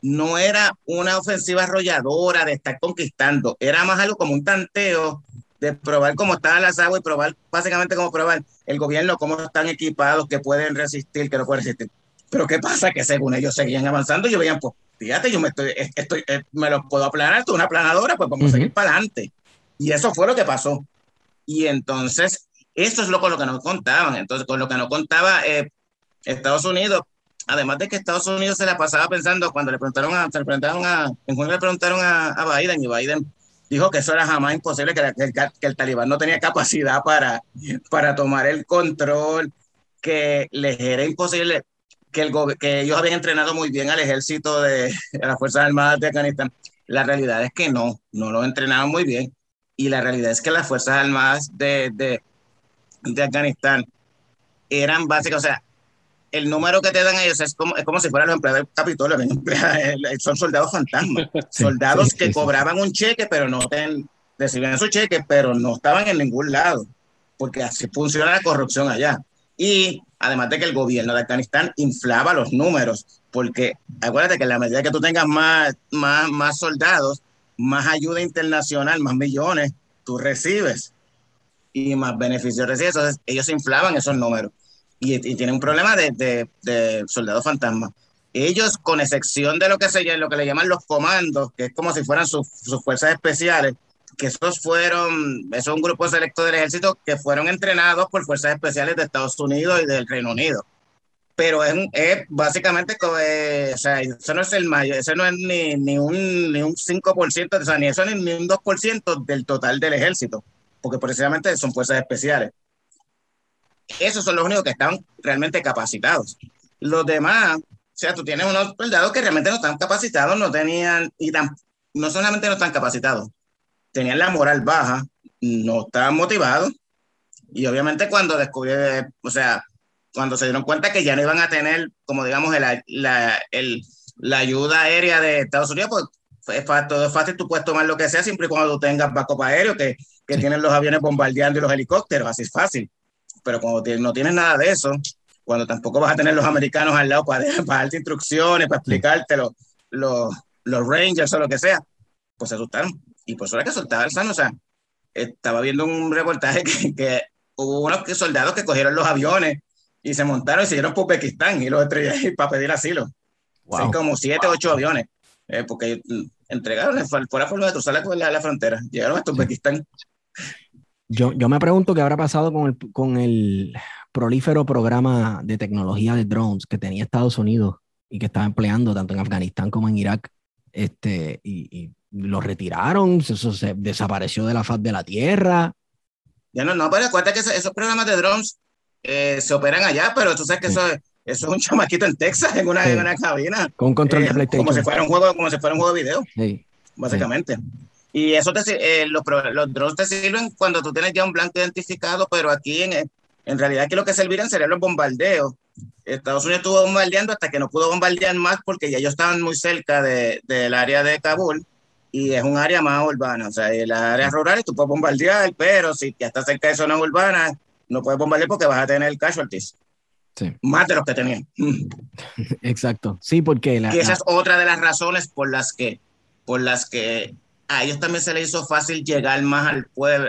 no era una ofensiva arrolladora de estar conquistando, era más algo como un tanteo de probar cómo estaban las aguas y probar básicamente cómo probar el gobierno, cómo están equipados, que pueden resistir, que no pueden resistir. Pero ¿qué pasa? Que según ellos seguían avanzando, yo veían, pues fíjate, yo me, estoy, estoy, eh, me lo puedo aplanar, tú una aplanadora, pues vamos a seguir para adelante. Y eso fue lo que pasó. Y entonces, eso es lo con lo que nos contaban. Entonces, con lo que nos contaba eh, Estados Unidos, además de que Estados Unidos se la pasaba pensando, cuando le preguntaron a, se le preguntaron a, en junio le preguntaron a, Biden, y Biden dijo que eso era jamás imposible, que, que, que, el talibán no tenía capacidad para, para tomar el control, que les era imposible, que, el, que ellos habían entrenado muy bien al ejército de, las Fuerzas Armadas de Afganistán. La realidad es que no, no lo entrenaban muy bien y la realidad es que las Fuerzas Armadas de, de Afganistán eran básicas, o sea, el número que te dan ellos es como, es como si fueran los empleados del Capitolio, son soldados fantasmas, [LAUGHS] sí, soldados sí, que sí, cobraban un cheque, pero no ten, recibían su cheque, pero no estaban en ningún lado, porque así funciona la corrupción allá. Y además de que el gobierno de Afganistán inflaba los números, porque acuérdate que en la medida que tú tengas más, más, más soldados, más ayuda internacional, más millones tú recibes y más beneficios recibes. Entonces, ellos inflaban esos números y, y tienen un problema de, de, de soldados fantasma. Ellos, con excepción de lo que, se, lo que le llaman los comandos, que es como si fueran sus, sus fuerzas especiales, que esos fueron, eso es un grupo selecto del ejército que fueron entrenados por fuerzas especiales de Estados Unidos y del Reino Unido pero es, es básicamente, eh, o sea, eso no es el mayor, eso no es ni, ni, un, ni un 5%, o sea, ni eso ni, ni un 2% del total del ejército, porque precisamente son fuerzas especiales. Esos son los únicos que están realmente capacitados. Los demás, o sea, tú tienes unos soldados que realmente no están capacitados, no tenían, y tan, no solamente no están capacitados, tenían la moral baja, no estaban motivados, y obviamente cuando descubrieron, o sea, cuando se dieron cuenta que ya no iban a tener, como digamos, el, la, el, la ayuda aérea de Estados Unidos, pues es fácil, todo es fácil, tú puedes tomar lo que sea siempre y cuando tú tengas backup aéreo, que, que sí. tienen los aviones bombardeando y los helicópteros, así es fácil. Pero cuando no tienes nada de eso, cuando tampoco vas a tener los americanos al lado para, [LAUGHS] para darte instrucciones, para explicarte los, los, los rangers o lo que sea, pues se asustaron. Y por eso era que soltaba el sano. O sea, estaba viendo un reportaje [LAUGHS] que, que hubo unos soldados que cogieron los aviones y se montaron y se dieron por Uzbekistán y los estrellaron para pedir asilo. Wow. Son como siete, wow. ocho aviones, eh, porque entregaron fuera por de cruzar la, la frontera, llegaron hasta Uzbekistán. Yo, yo me pregunto qué habrá pasado con el, con el prolífero programa de tecnología de drones que tenía Estados Unidos y que estaba empleando tanto en Afganistán como en Irak, este, y, y lo retiraron, eso se desapareció de la faz de la tierra. Ya no, no, pero acuérdate que esos, esos programas de drones eh, se operan allá, pero tú sabes que sí. eso, eso, es un [LAUGHS] chamaquito en Texas, en una, sí. en una cabina. Con control eh, de PlayStation. Como si fuera un juego, como si fuera un juego de video. Sí. Básicamente. Y eso te, eh, los, los drones te sirven cuando tú tienes ya un blanco identificado, pero aquí en, en realidad aquí lo que servirían serían los bombardeos. Estados Unidos estuvo bombardeando hasta que no pudo bombardear más porque ya ellos estaban muy cerca de, del área de Kabul y es un área más urbana. O sea, en las áreas rurales tú puedes bombardear, pero si ya estás cerca de zonas urbanas, no puedes bombardear porque vas a tener casualties. Sí. Más de los que tenían. [LAUGHS] Exacto. Sí, porque la, y esa la... es otra de las razones por las que, por las que a ellos también se les hizo fácil llegar más al pueblo,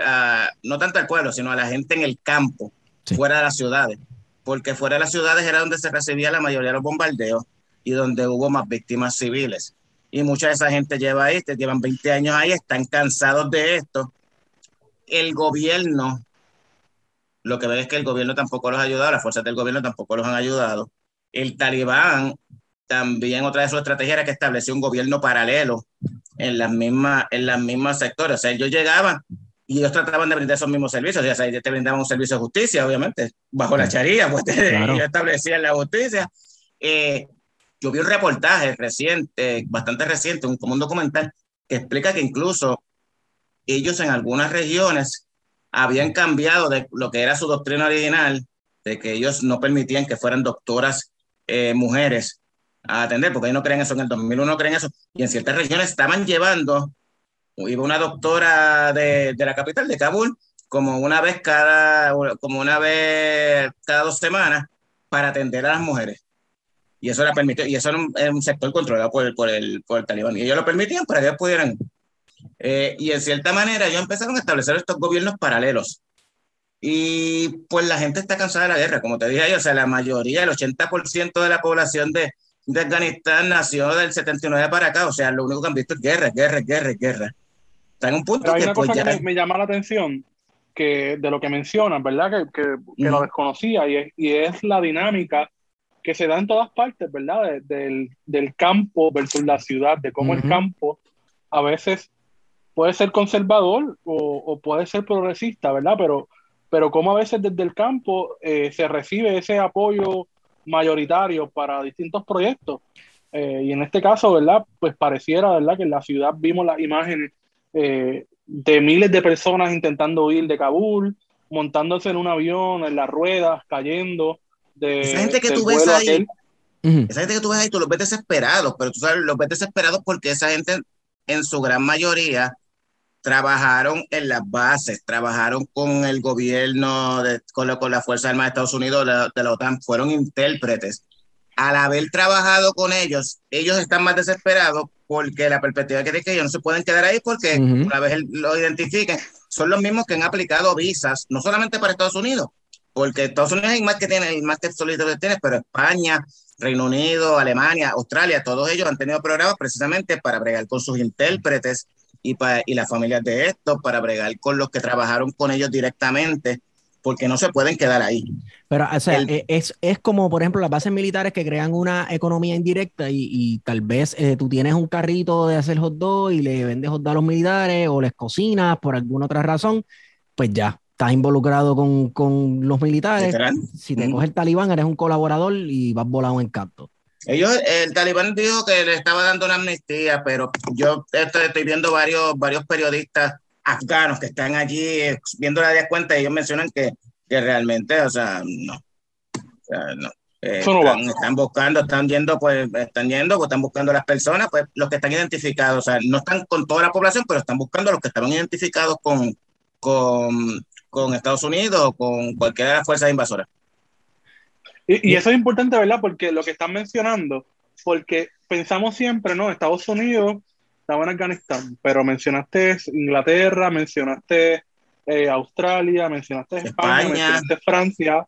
no tanto al pueblo, sino a la gente en el campo, sí. fuera de las ciudades. Porque fuera de las ciudades era donde se recibía la mayoría de los bombardeos y donde hubo más víctimas civiles. Y mucha de esa gente lleva ahí, llevan 20 años ahí, están cansados de esto. El gobierno lo que ven es que el gobierno tampoco los ha ayudado, las fuerzas del gobierno tampoco los han ayudado. El talibán también otra de sus estrategias era que estableció un gobierno paralelo en las mismas, en las mismas sectores. O sea, ellos llegaban y ellos trataban de brindar esos mismos servicios. O sea, ellos te brindaban un servicio de justicia, obviamente, bajo la charía, pues claro. ellos establecían la justicia. Eh, yo vi un reportaje reciente, bastante reciente, un, como un documental, que explica que incluso ellos en algunas regiones habían cambiado de lo que era su doctrina original, de que ellos no permitían que fueran doctoras eh, mujeres a atender, porque ellos no creen eso, en el 2001 no creen eso, y en ciertas regiones estaban llevando, iba una doctora de, de la capital, de Kabul, como una vez cada, como una vez cada dos semanas para atender a las mujeres. Y eso era permitido, y eso era un, sector controlado por el, por, el, por el talibán. Y ellos lo permitían para que ellos pudieran. Eh, y en cierta manera ellos empezaron a establecer estos gobiernos paralelos. Y pues la gente está cansada de la guerra, como te dije ahí, o sea, la mayoría, el 80% de la población de, de Afganistán nació del 79 para acá, o sea, lo único que han visto es guerra, guerra, guerra, guerra. Está en un punto hay que, una pues, cosa que me, llama la atención, que de lo que mencionan, ¿verdad? Que, que, lo desconocía, y es, y es la dinámica que se da en todas partes, ¿verdad? del, del, campo versus la ciudad, de cómo el campo a veces puede ser conservador o, o, puede ser progresista, ¿verdad? Pero, pero cómo a veces desde el campo eh, se recibe ese apoyo mayoritario para distintos proyectos. Eh, y en este caso, ¿verdad? Pues pareciera, ¿verdad? Que en la ciudad vimos las imágenes eh, de miles de personas intentando huir de Kabul, montándose en un avión, en las ruedas, cayendo. De, esa gente que tú ves ahí, esa gente que tú ves ahí, tú los ves desesperados, pero tú sabes, los ves desesperados porque esa gente en su gran mayoría trabajaron en las bases, trabajaron con el gobierno, de, con, la, con la Fuerza Armada de Estados Unidos, de, la OTAN, fueron intérpretes. Al haber trabajado con ellos, ellos están más desesperados porque la perspectiva que tienen que ellos no se pueden quedar ahí porque una vez lo identifiquen, son los mismos que han aplicado visas, no solamente para Estados Unidos, porque Estados Unidos hay más que tiene, más que solito tiene, pero España, Reino Unido, Alemania, Australia, todos ellos han tenido programas precisamente para bregar con sus intérpretes y, para, y las familias de estos, para bregar con los que trabajaron con ellos directamente, porque no se pueden quedar ahí. Pero, o sea, e, es, es, como, por ejemplo, las bases militares que crean una economía indirecta y, y tal vez eh, tú tienes un carrito de hacer hot dog y le vendes hot dog a los militares o les cocinas por alguna otra razón, pues ya, estás involucrado con, con los militares. Si te coge el talibán, eres un colaborador y vas volado en canto. Ellos, el talibán dijo que le estaba dando una amnistía, pero yo estoy, viendo varios, varios periodistas afganos que están allí viendo la cuenta y ellos mencionan que, que realmente, o sea, no. O sea, no. Eh, están, buscando, están yendo, pues, están yendo, pues, están buscando a las personas, pues, los que están identificados, o sea, no están con toda la población, pero están buscando a los que estaban identificados con, con, con Estados Unidos o con cualquiera de las fuerzas invasoras. Y, eso es importante, ¿verdad? Porque lo que están mencionando, porque pensamos siempre, ¿no? Estados Unidos estaba en Afganistán, pero mencionaste Inglaterra, mencionaste eh, Australia, mencionaste España, mencionaste Francia,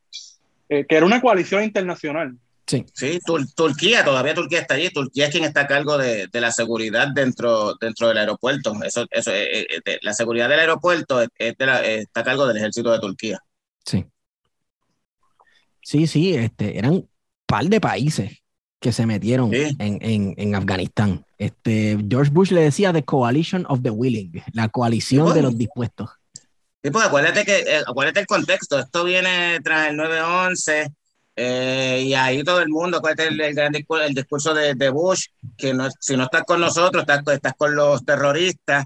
eh, que era una coalición internacional. Sí, sí Turquía, todavía Turquía está allí. Turquía es quien está a cargo de, de la seguridad dentro, dentro del aeropuerto. Eso, eso, eh, la seguridad del aeropuerto está a cargo del ejército de Turquía. Sí. Sí, sí, este, eran par de países que se metieron en, Afganistán. Este, George Bush le decía The Coalition of the Willing, la coalición de los dispuestos. Sí, pues acuérdate, que, eh, acuérdate el contexto, esto viene tras el 9-11 eh, y ahí todo el mundo, acuérdate el, el, discurso, de, Bush, que no, si no estás con nosotros, estás, estás con los terroristas,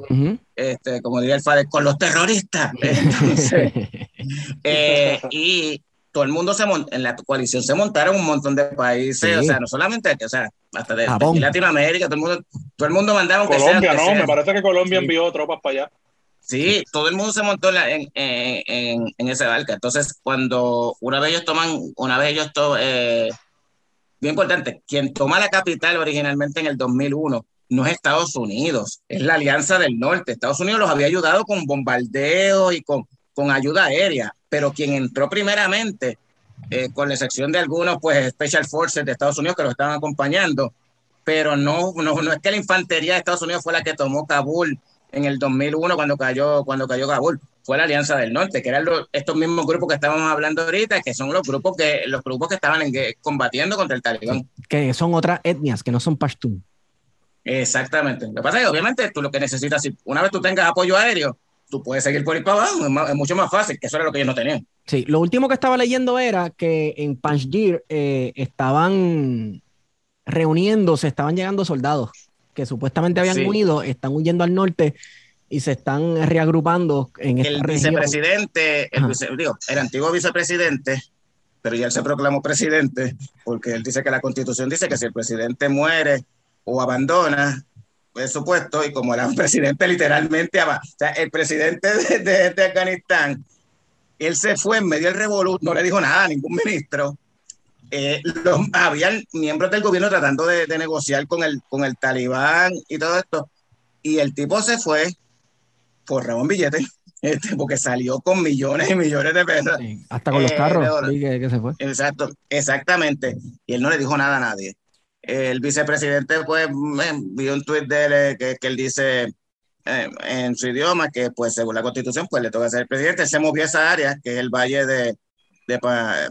este, como diría el padre, con los terroristas. [LAUGHS] Entonces, [LAUGHS] eh, y todo el mundo se en la coalición se montaron un montón de países, o sea, no solamente, o sea, hasta de, Latinoamérica, todo el mundo, todo el mundo mandaba Colombia, no, me parece que Colombia envió tropas para allá. Sí, todo el mundo se montó en, en, en, en, esa barca. Entonces, cuando una vez ellos toman, una vez ellos, to, eh, bien importante, quien toma la capital originalmente en el 2001 no es Estados Unidos, es la Alianza del Norte. Estados Unidos los había ayudado con bombardeos y con, con ayuda aérea pero quien entró primeramente, eh, con la excepción de algunos, pues Special Forces de Estados Unidos que lo estaban acompañando, pero no, no, no es que la infantería de Estados Unidos fue la que tomó Kabul en el 2001 cuando cayó, cuando cayó Kabul, fue la Alianza del Norte, que eran estos mismos grupos que estábamos hablando ahorita, que son los grupos que, los grupos que estaban combatiendo contra el talibán. Que son otras etnias, que no son pashtun. Exactamente. Lo que pasa es que obviamente tú lo que necesitas, una vez tú tengas apoyo aéreo, tú puedes seguir por ahí para abajo, es, mucho más fácil, que eso era lo que ellos no tenían. Sí, lo último que estaba leyendo era que en Panjshir eh, estaban reuniéndose, estaban llegando soldados que supuestamente habían huido, están huyendo al norte y se están reagrupando en el vicepresidente, el, digo, el antiguo vicepresidente, pero ya él se proclamó presidente porque él dice que la constitución dice que si el presidente muere o abandona, supuesto, y como era un [LAUGHS] presidente literalmente, o sea, el presidente de, Afganistán, él se fue en medio del revoluto, no le dijo nada a ningún ministro. Eh, había miembros del gobierno tratando de, negociar con el, con el talibán y todo esto, y el tipo se fue, por un billete, [LAUGHS] este, porque salió con millones y millones de pesos. hasta con los eh, carros, que, se fue. Exacto, exactamente. Y él no le dijo nada a nadie. El vicepresidente, pues, vio un tuit de él que, que él dice eh, en su idioma que, pues, según la constitución, pues le toca ser el presidente. se movió a esa área, que es el valle de, de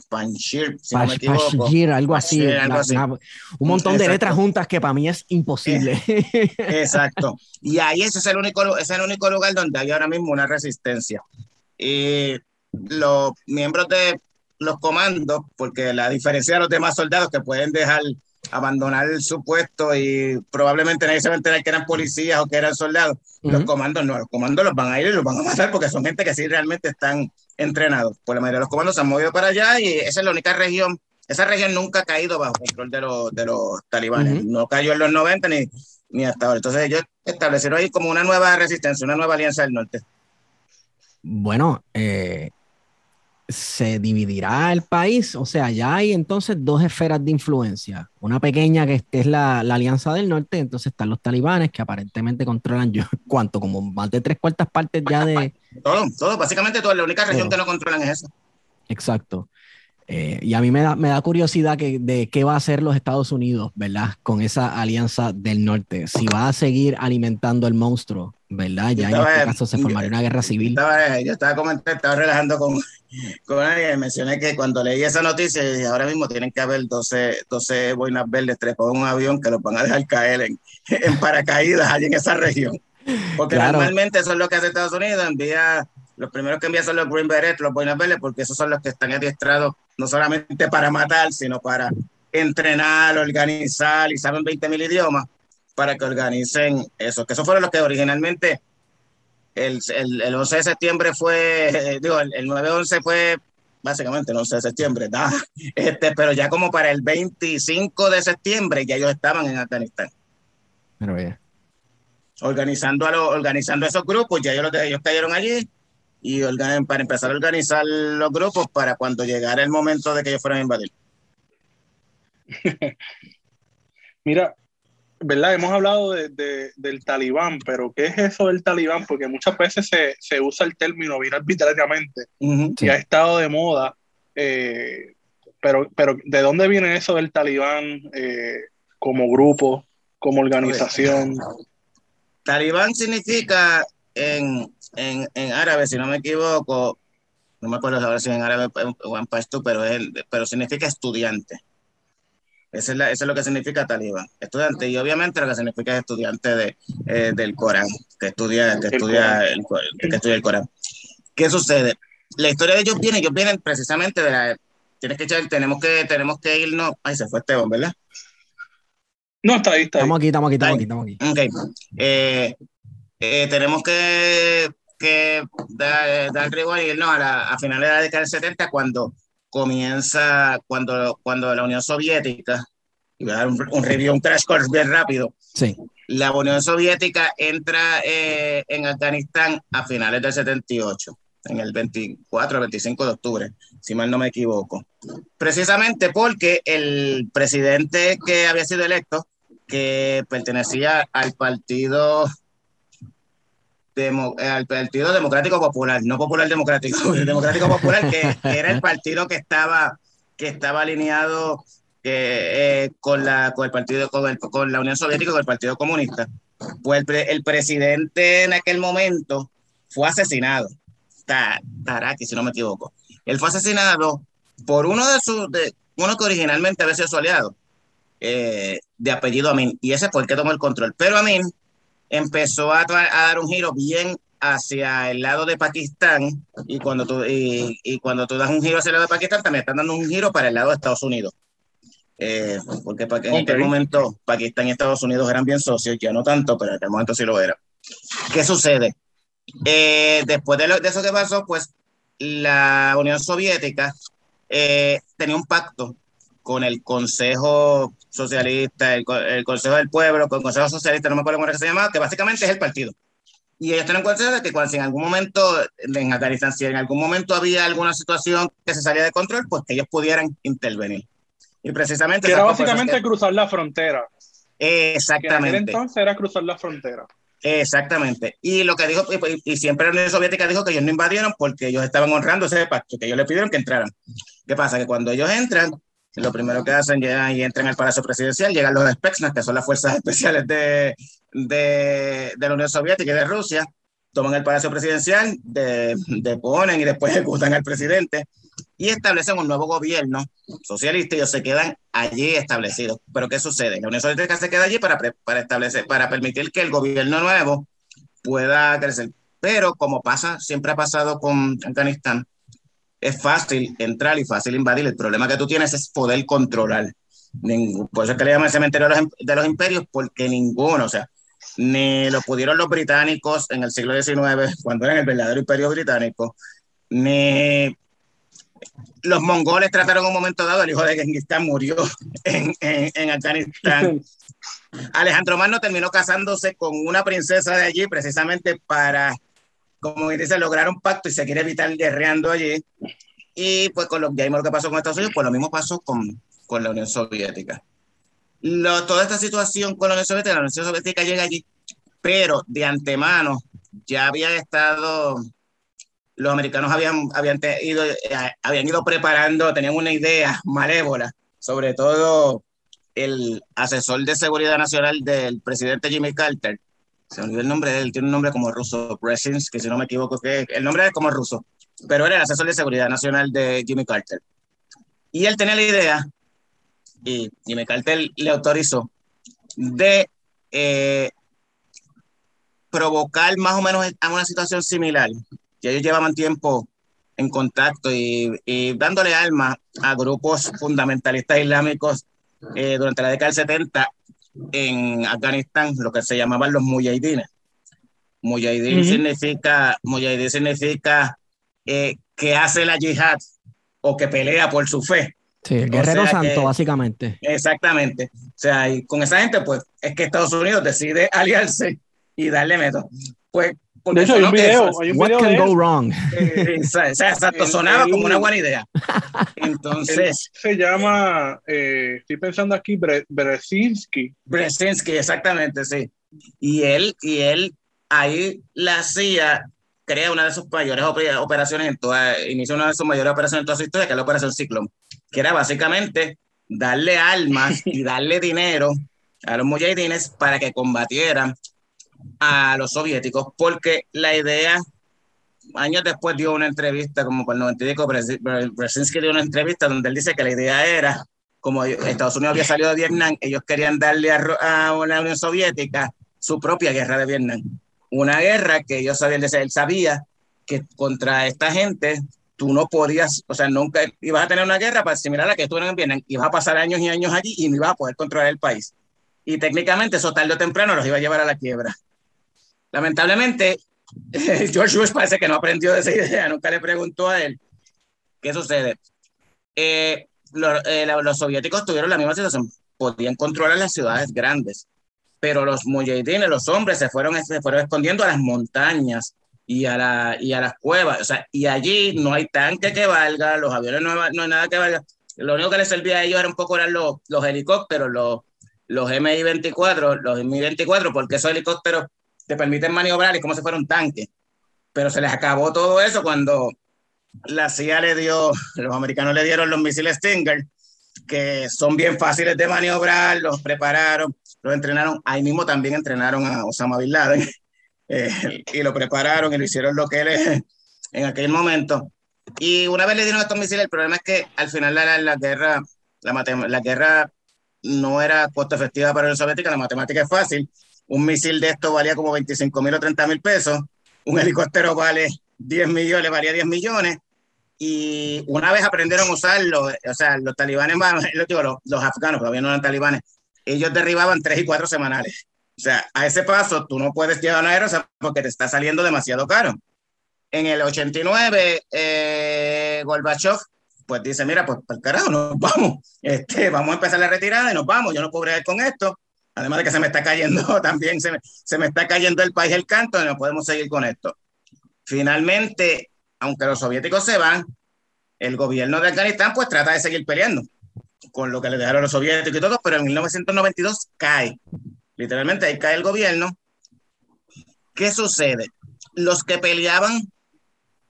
Panjir, si no me equivoco. algo así. un montón de letras juntas que para mí es imposible. Exacto. Y ahí ese es el único, es el único lugar donde hay ahora mismo una resistencia. Y los miembros de los comandos, porque la diferencia de los demás soldados que pueden dejar abandonar su puesto y probablemente nadie se va a enterar que eran policías o que eran soldados. Los comandos no, los comandos los van a ir y los van a matar porque son gente que sí realmente están entrenados. Por la mayoría de los comandos se han movido para allá y esa es la única región. Esa región nunca ha caído bajo control de los, de los talibanes. No cayó en los 90 ni, ni hasta ahora. Entonces ellos establecieron ahí como una nueva resistencia, una nueva alianza del norte. Bueno, eh, se dividirá el país, o sea, ya hay entonces dos esferas de influencia, una pequeña que es la, Alianza del Norte, entonces están los talibanes que aparentemente controlan, yo, [LAUGHS] ¿cuánto? Como más de tres cuartas partes ya de... Todo, todo, básicamente toda la única región que no controlan es esa. Exacto. Eh, y a mí me da, me da curiosidad que, de qué va a hacer los Estados Unidos, ¿verdad? Con esa alianza del norte. Si va a seguir alimentando el monstruo, ¿verdad? Ya en este caso se formaría una guerra civil. Estaba, yo estaba comentando, estaba relajando con, con alguien. Mencioné que cuando leí esa noticia, ahora mismo tienen que haber 12, 12 boinas verdes trepados en un avión que los van a dejar caer en, [LAUGHS] en paracaídas allí en esa región. Porque normalmente eso es lo que hace Estados Unidos, envía los primeros que envía son los Green Beret, los Boinas Verdes, porque esos son los que están adiestrados no solamente para matar, sino para entrenar, organizar y saben 20 mil idiomas para que organicen eso. Que esos fueron los que originalmente el, el, el 11 de septiembre fue, [LAUGHS] digo, el, 9-11 fue básicamente el 11 de septiembre, [LAUGHS] este, pero ya como para el 25 de septiembre ya ellos estaban en Afganistán. Pero ya. Organizando, a lo, organizando esos grupos, ya ellos, ellos cayeron allí y para empezar a organizar los grupos para cuando llegara el momento de que ellos fueran a invadir. [LAUGHS] Mira, ¿verdad? Hemos hablado de, del talibán, pero ¿qué es eso del talibán? Porque muchas veces se, se usa el término bien arbitrariamente y ha estado de moda. Eh, pero, pero ¿de dónde viene eso del talibán eh, como grupo, como organización? Talibán significa en, en, en, árabe, si no me equivoco, no me acuerdo ahora si en árabe o en pashto, pero, pero significa estudiante. Eso es, eso es, lo que significa talibán, estudiante. Y obviamente lo que significa es estudiante de, eh, del Corán, que estudia, que, estudia el, que estudia el Corán. ¿Qué sucede? La historia de ellos viene, ellos vienen precisamente de la... Tienes que echar, tenemos que, tenemos que irnos... Ay, se fue Esteban, ¿verdad? No, está ahí, está ahí. Estamos aquí, estamos aquí, estamos aquí, estamos aquí. Ok. Eh, eh, tenemos que, que dar, dar no, a, a finales de la década del 70, cuando comienza, cuando, cuando la Unión Soviética, y voy a dar un, un review, un crash course bien rápido. Sí. La Unión Soviética entra eh, en Afganistán a finales del 78, en el 24 o 25 de octubre, si mal no me equivoco. Precisamente porque el presidente que había sido electo, que pertenecía al partido eh, al Partido Democrático Popular, no Popular Democrático, [LAUGHS] Democrático Popular, que, era el partido que estaba, que estaba alineado eh, con, la, con el partido, con, el, con la Unión Soviética, con el Partido Comunista. Pues el, presidente en aquel momento fue asesinado, Taraki, si no me equivoco. Él fue asesinado por uno de sus, de, uno que originalmente había sido su aliado, eh, de apellido Amin, y ese fue el que tomó el control. Pero Amin empezó a, dar un giro bien hacia el lado de Pakistán y cuando, tú, y, cuando tú das un giro hacia el lado de Pakistán también están dando un giro para el lado de Estados Unidos. Eh, porque en aquel momento Pakistán y Estados Unidos eran bien socios, ya no tanto, pero en aquel momento sí lo era. ¿Qué sucede? Eh, después de, de, eso que pasó, pues la Unión Soviética eh, tenía un pacto con el Consejo Socialista, el, Consejo del Pueblo, con el Consejo Socialista, no me acuerdo cómo se llamaba, que básicamente es el partido. Y ellos tienen cuenta de que cuando si en algún momento en Afganistán, si en algún momento había alguna situación que se salía de control, pues que ellos pudieran intervenir. Y precisamente... era básicamente cruzar la frontera. Exactamente. entonces era cruzar la frontera. Exactamente. Y lo que dijo, y, siempre la Unión Soviética dijo que ellos no invadieron porque ellos estaban honrando ese pacto, que ellos le pidieron que entraran. ¿Qué pasa? Que cuando ellos entran, lo primero que hacen, llegan y entran al Palacio Presidencial, llegan los Spetsnaz, que son las fuerzas especiales de, de, de la Unión Soviética y de Rusia, toman el Palacio Presidencial, deponen y después [LAUGHS] ejecutan al presidente y establecen un nuevo gobierno socialista y ellos se quedan allí establecidos. Pero ¿qué sucede? La Unión Soviética se queda allí para, para establecer, para permitir que el gobierno nuevo pueda crecer. Pero como pasa, siempre ha pasado con Afganistán, es fácil entrar y fácil invadir. El problema que tú tienes es poder controlar. por eso es que le llaman el cementerio de los, imperios, porque ninguno, o sea, ni lo pudieron los británicos en el siglo XIX, cuando eran el verdadero imperio británico, ni los mongoles trataron un momento dado, el hijo de Genghis Khan murió en, en, Afganistán. [LAUGHS] Alejandro Magno terminó casándose con una princesa de allí precisamente para, como dice, lograr un pacto y se quiere evitar guerreando allí. Y pues con lo, ya vimos lo que pasó con Estados Unidos, pues lo mismo pasó con, con la Unión Soviética. Lo, toda esta situación con la Unión Soviética, la Unión Soviética llega allí, pero de antemano ya había estado los americanos habían, habían, ido, eh, habían ido preparando, tenían una idea malévola, sobre todo el asesor de seguridad nacional del presidente Jimmy Carter. Se me olvidó el nombre de él, tiene un nombre como ruso, Bresins, que si no me equivoco, que el nombre es como ruso, pero era el asesor de seguridad nacional de Jimmy Carter. Y él tenía la idea, y Jimmy Carter le autorizó, de eh, provocar más o menos a una situación similar ellos llevaban tiempo en contacto y, dándole alma a grupos fundamentalistas islámicos eh, durante la década del 70 en Afganistán, lo que se llamaban los mujahidines. Mujahidin significa, mujahidin significa eh, que hace la yihad o que pelea por su fe. Sí, el guerrero santo, básicamente. Exactamente. O sea, y con esa gente, pues, es que Estados Unidos decide aliarse y darle método. Pues de hecho, hay un video. Hay un What video can go wrong? Eh, exacto, sonaba como una buena idea. [LAUGHS] Entonces. se llama, eh, estoy pensando aquí, Bresinski. Bresinski, exactamente, sí. Y él, y él ahí la CIA crea una de sus mayores operaciones en toda, inició una de sus mayores operaciones en toda su historia, que es la Operación Ciclón, que era básicamente darle armas y darle dinero a los mujahidines para que combatieran a los soviéticos, porque la idea, años después dio una entrevista, como por el 95, Brzezinski dio una entrevista donde él dice que la idea era, como Estados Unidos había salido de Vietnam, ellos querían darle a, a Unión Soviética su propia guerra de Vietnam. Una guerra que ellos sabían, él sabía que contra esta gente tú no podías, o sea, nunca ibas a tener una guerra similar a la que tú en Vietnam, ibas a pasar años y años allí y no ibas a poder controlar el país. Y técnicamente eso tarde o temprano los iba a llevar a la quiebra. Lamentablemente, [LAUGHS] George Bush parece que no aprendió de esa idea, nunca le preguntó a él. ¿Qué sucede? Eh, eh, los soviéticos tuvieron la misma situación, podían controlar las ciudades grandes, pero los mujahidines, los hombres, se fueron, se fueron escondiendo a las montañas y a, la, y a las cuevas, o sea, y allí no hay tanque que valga, los aviones no, no hay nada que valga, lo único que les servía a ellos era un poco eran los, los helicópteros, los, los MI-24, los MI-24, porque esos helicópteros te permiten maniobrar y como si fuera un tanque. Pero se les acabó todo eso cuando la CIA le dio, [LAUGHS] los americanos le dieron los misiles Stinger, que son bien fáciles de maniobrar, los prepararon, los entrenaron. Ahí mismo también entrenaron a Osama Bin Laden [LAUGHS] eh, y lo prepararon y lo hicieron lo que él en aquel momento. Y una vez le dieron estos misiles, el problema es que al final la, la guerra, la, la guerra no era costo efectiva para los soviética, la matemática es fácil un misil de esto valía como 25 mil o 30 mil pesos, un helicóptero vale 10 millones, valía 10 millones, y una vez aprendieron a usarlo, o sea, los talibanes, [LAUGHS] los, los afganos, todavía no eran talibanes, ellos derribaban tres y cuatro semanales. O sea, a ese paso tú no puedes llevar una aerosa porque te está saliendo demasiado caro. En el 89, eh, Gorbachev pues dice, mira, pues carajo, nos vamos, este, vamos a empezar la retirada y nos vamos, yo no puedo bregar con esto, además de que se me está cayendo [LAUGHS] también, se me, se me está cayendo el país el canto no podemos seguir con esto. Finalmente, aunque los soviéticos se van, el gobierno de Afganistán pues trata de seguir peleando con lo que le dejaron los soviéticos y todo, pero en 1992 cae, literalmente ahí cae el gobierno. ¿Qué sucede? Los que peleaban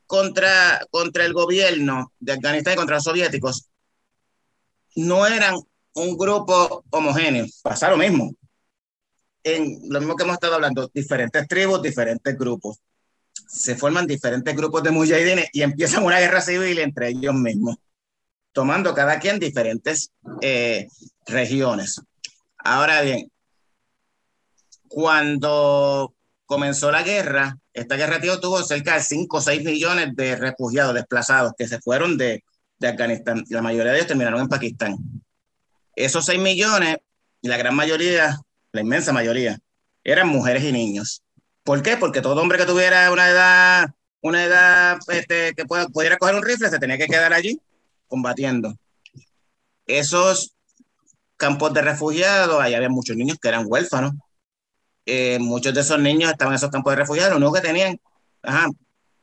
contra, contra el gobierno de Afganistán y contra los soviéticos no eran un grupo homogéneo, pasa lo mismo. En lo mismo que hemos estado hablando, diferentes tribus, diferentes grupos. Se forman diferentes grupos de mujahidines y empiezan una guerra civil entre ellos mismos, tomando cada quien diferentes eh, regiones. Ahora bien, cuando comenzó la guerra, esta guerra tío, tuvo cerca de 5 o 6 millones de refugiados desplazados que se fueron de, de Afganistán. La mayoría de ellos terminaron en Pakistán. Esos 6 millones, y la gran mayoría, la inmensa mayoría, eran mujeres y niños. ¿Por qué? Porque todo hombre que tuviera una edad, una edad este, que pudiera coger un rifle se tenía que quedar allí combatiendo. Esos campos de refugiados, ahí había muchos niños que eran huérfanos, eh, muchos de esos niños estaban en esos campos de refugiados, lo único que tenían, ajá,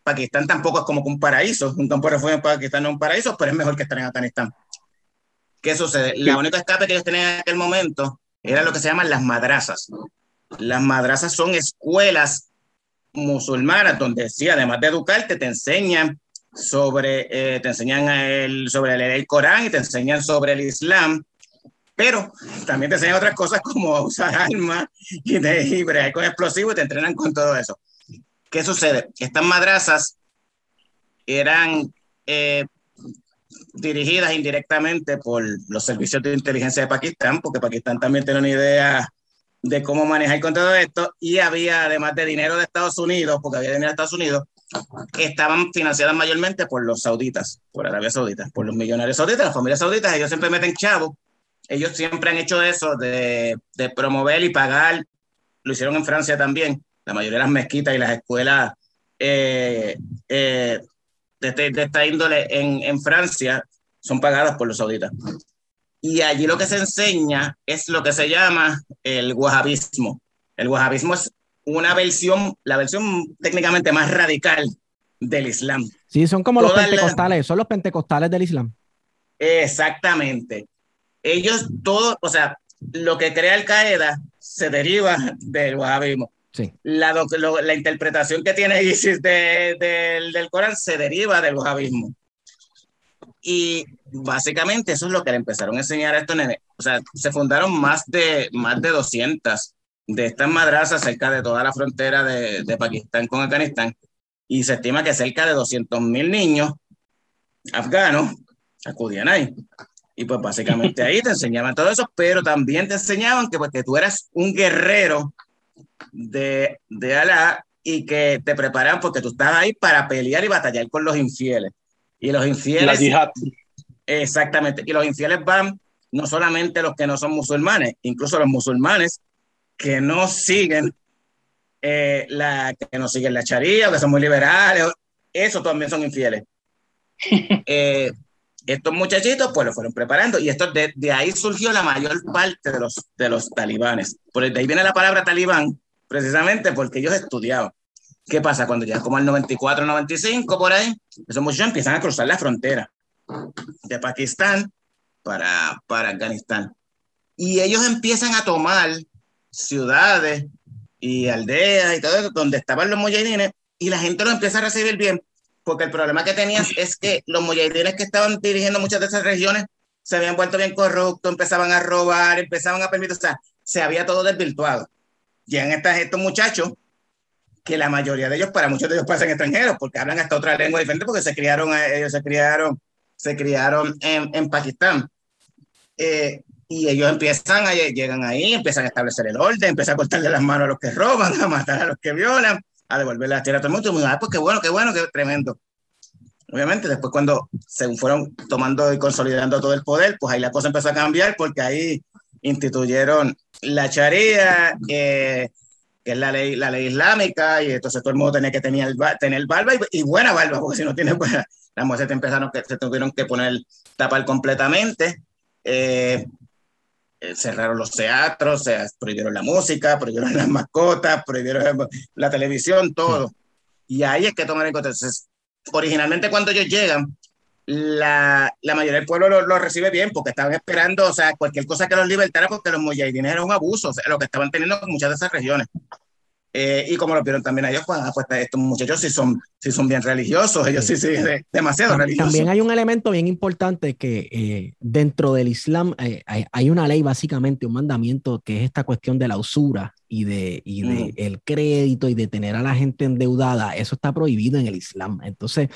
Pakistán tampoco es como un paraíso, un campo de refugiados en Pakistán no es un paraíso, pero es mejor que estar en Afganistán. ¿Qué sucede? La única escape que ellos tenían en aquel momento era lo que se llaman las madrazas. Las madrazas son escuelas musulmanas donde sí, además de educarte, te enseñan sobre, eh, te enseñan el, sobre el Corán y te enseñan sobre el Islam pero también te enseñan otras cosas como [LAUGHS] usar armas y, de, y con explosivos y te entrenan con todo eso. ¿Qué sucede? Estas madrazas eran eh, dirigidas indirectamente por los servicios de inteligencia de Pakistán, porque Pakistán también tiene una idea de cómo manejar con todo esto, y había, además de dinero de Estados Unidos, porque había dinero de Estados Unidos, que estaban financiadas mayormente por los sauditas, por Arabia Saudita, por los millonarios sauditas, las familias sauditas, ellos siempre meten chavos ellos siempre han hecho eso de, de, promover y pagar. Lo hicieron en Francia también. La mayoría de las mezquitas y las escuelas eh, eh, de, este, de, esta índole en, en, Francia son pagadas por los sauditas. Y allí lo que se enseña es lo que se llama el wahhabismo. El wahhabismo es una versión, la versión técnicamente más radical del Islam. Sí, son como los pentecostales, son los pentecostales del Islam. Exactamente ellos todo, o sea, lo que crea Al Qaeda se deriva [LAUGHS] del wahhabismo. Sí. La, la, interpretación que tiene ISIS de, del Corán se deriva del wahhabismo. Y básicamente eso es lo que le empezaron a enseñar a estos nenes. O sea, se fundaron más de, más de 200 de estas madrazas cerca de toda la frontera de, de Pakistán con Afganistán. Y se estima que cerca de 200 mil niños afganos acudían ahí. Y pues básicamente [LAUGHS] ahí te enseñaban todo eso, pero también te enseñaban que, pues, que tú eras un guerrero de, de Alá y que te preparan porque tú estás ahí para pelear y batallar con los infieles. Y los infieles... Exactamente. Y los infieles van no solamente los que no son musulmanes, incluso los musulmanes que no siguen eh, la que no siguen la charía o que son muy liberales, eso también son infieles. [LAUGHS] eh, estos muchachitos pues lo fueron preparando y esto de, de, ahí surgió la mayor parte de los, de los talibanes. Por de ahí viene la palabra talibán, precisamente porque ellos estudiaban. ¿Qué pasa? Cuando ya como el 94, 95, por ahí, esos muchachos empiezan a cruzar la frontera de Pakistán para, para Afganistán. Y ellos empiezan a tomar ciudades y aldeas y todo eso, donde estaban los mujahidines, y la gente los empieza a recibir bien porque el problema que tenías es que los mujahidines que estaban dirigiendo muchas de esas regiones se habían vuelto bien corruptos, empezaban a robar, empezaban a permitir, o sea, se había todo desvirtuado. Llegan estas, estos muchachos, que la mayoría de ellos, para muchos de ellos pasan extranjeros, porque hablan hasta otra lengua diferente, porque se criaron, eh, ellos se criaron, se criaron en, en Pakistán. Eh, y ellos empiezan a, llegan ahí, empiezan a establecer el orden, empiezan a cortarle las manos a los que roban, [LAUGHS] a matar a los que violan, a devolver la tierra a todo el mundo. Y muy, ah, pues qué bueno, qué bueno, qué tremendo. Obviamente, después cuando se fueron tomando y consolidando todo el poder, pues ahí la cosa empezó a cambiar porque ahí instituyeron la charía, que es la ley, la ley islámica, y entonces todo el mundo tenía que tener, tener barba y, buena barba, porque si no tienes buena, las mujeres empezaron que se tuvieron que poner tapar completamente. Eh, eh, cerraron los teatros, o sea, prohibieron la música, prohibieron las mascotas, prohibieron la televisión, todo. Y ahí es que toman en cuenta. Entonces, originalmente cuando ellos llegan, la, la mayoría del pueblo lo, lo, recibe bien porque estaban esperando, o sea, cualquier cosa que los libertara porque los mujahidines era un abuso, o sea, lo que estaban teniendo en muchas de esas regiones. Eh, y como lo vieron también ellos, pues, ah, pues estos muchachos sí son, sí son bien religiosos, ellos sí, sí, demasiado religiosos. También hay un elemento bien importante que eh, dentro del Islam eh, hay, hay, una ley, básicamente, un mandamiento que es esta cuestión de la usura y de, y de mm. el crédito y de tener a la gente endeudada. Eso está prohibido en el Islam. Entonces,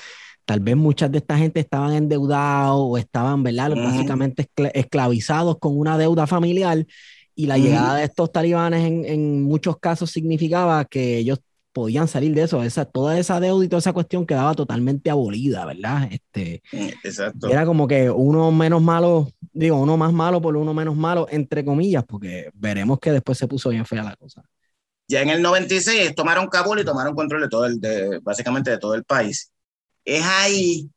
tal vez muchas de esta gente estaban endeudados o estaban, ¿verdad? Básicamente esclavizados con una deuda familiar y la llegada de estos talibanes en, en, muchos casos significaba que ellos podían salir de eso. Esa, toda esa deuda y toda esa cuestión quedaba totalmente abolida, ¿verdad? Este, Exacto. Era como que uno menos malo, digo, uno más malo por uno menos malo, entre comillas, porque veremos que después se puso bien fea la cosa. Ya en el 96 tomaron Kabul y tomaron control de todo el, de, básicamente de todo el país. Es ahí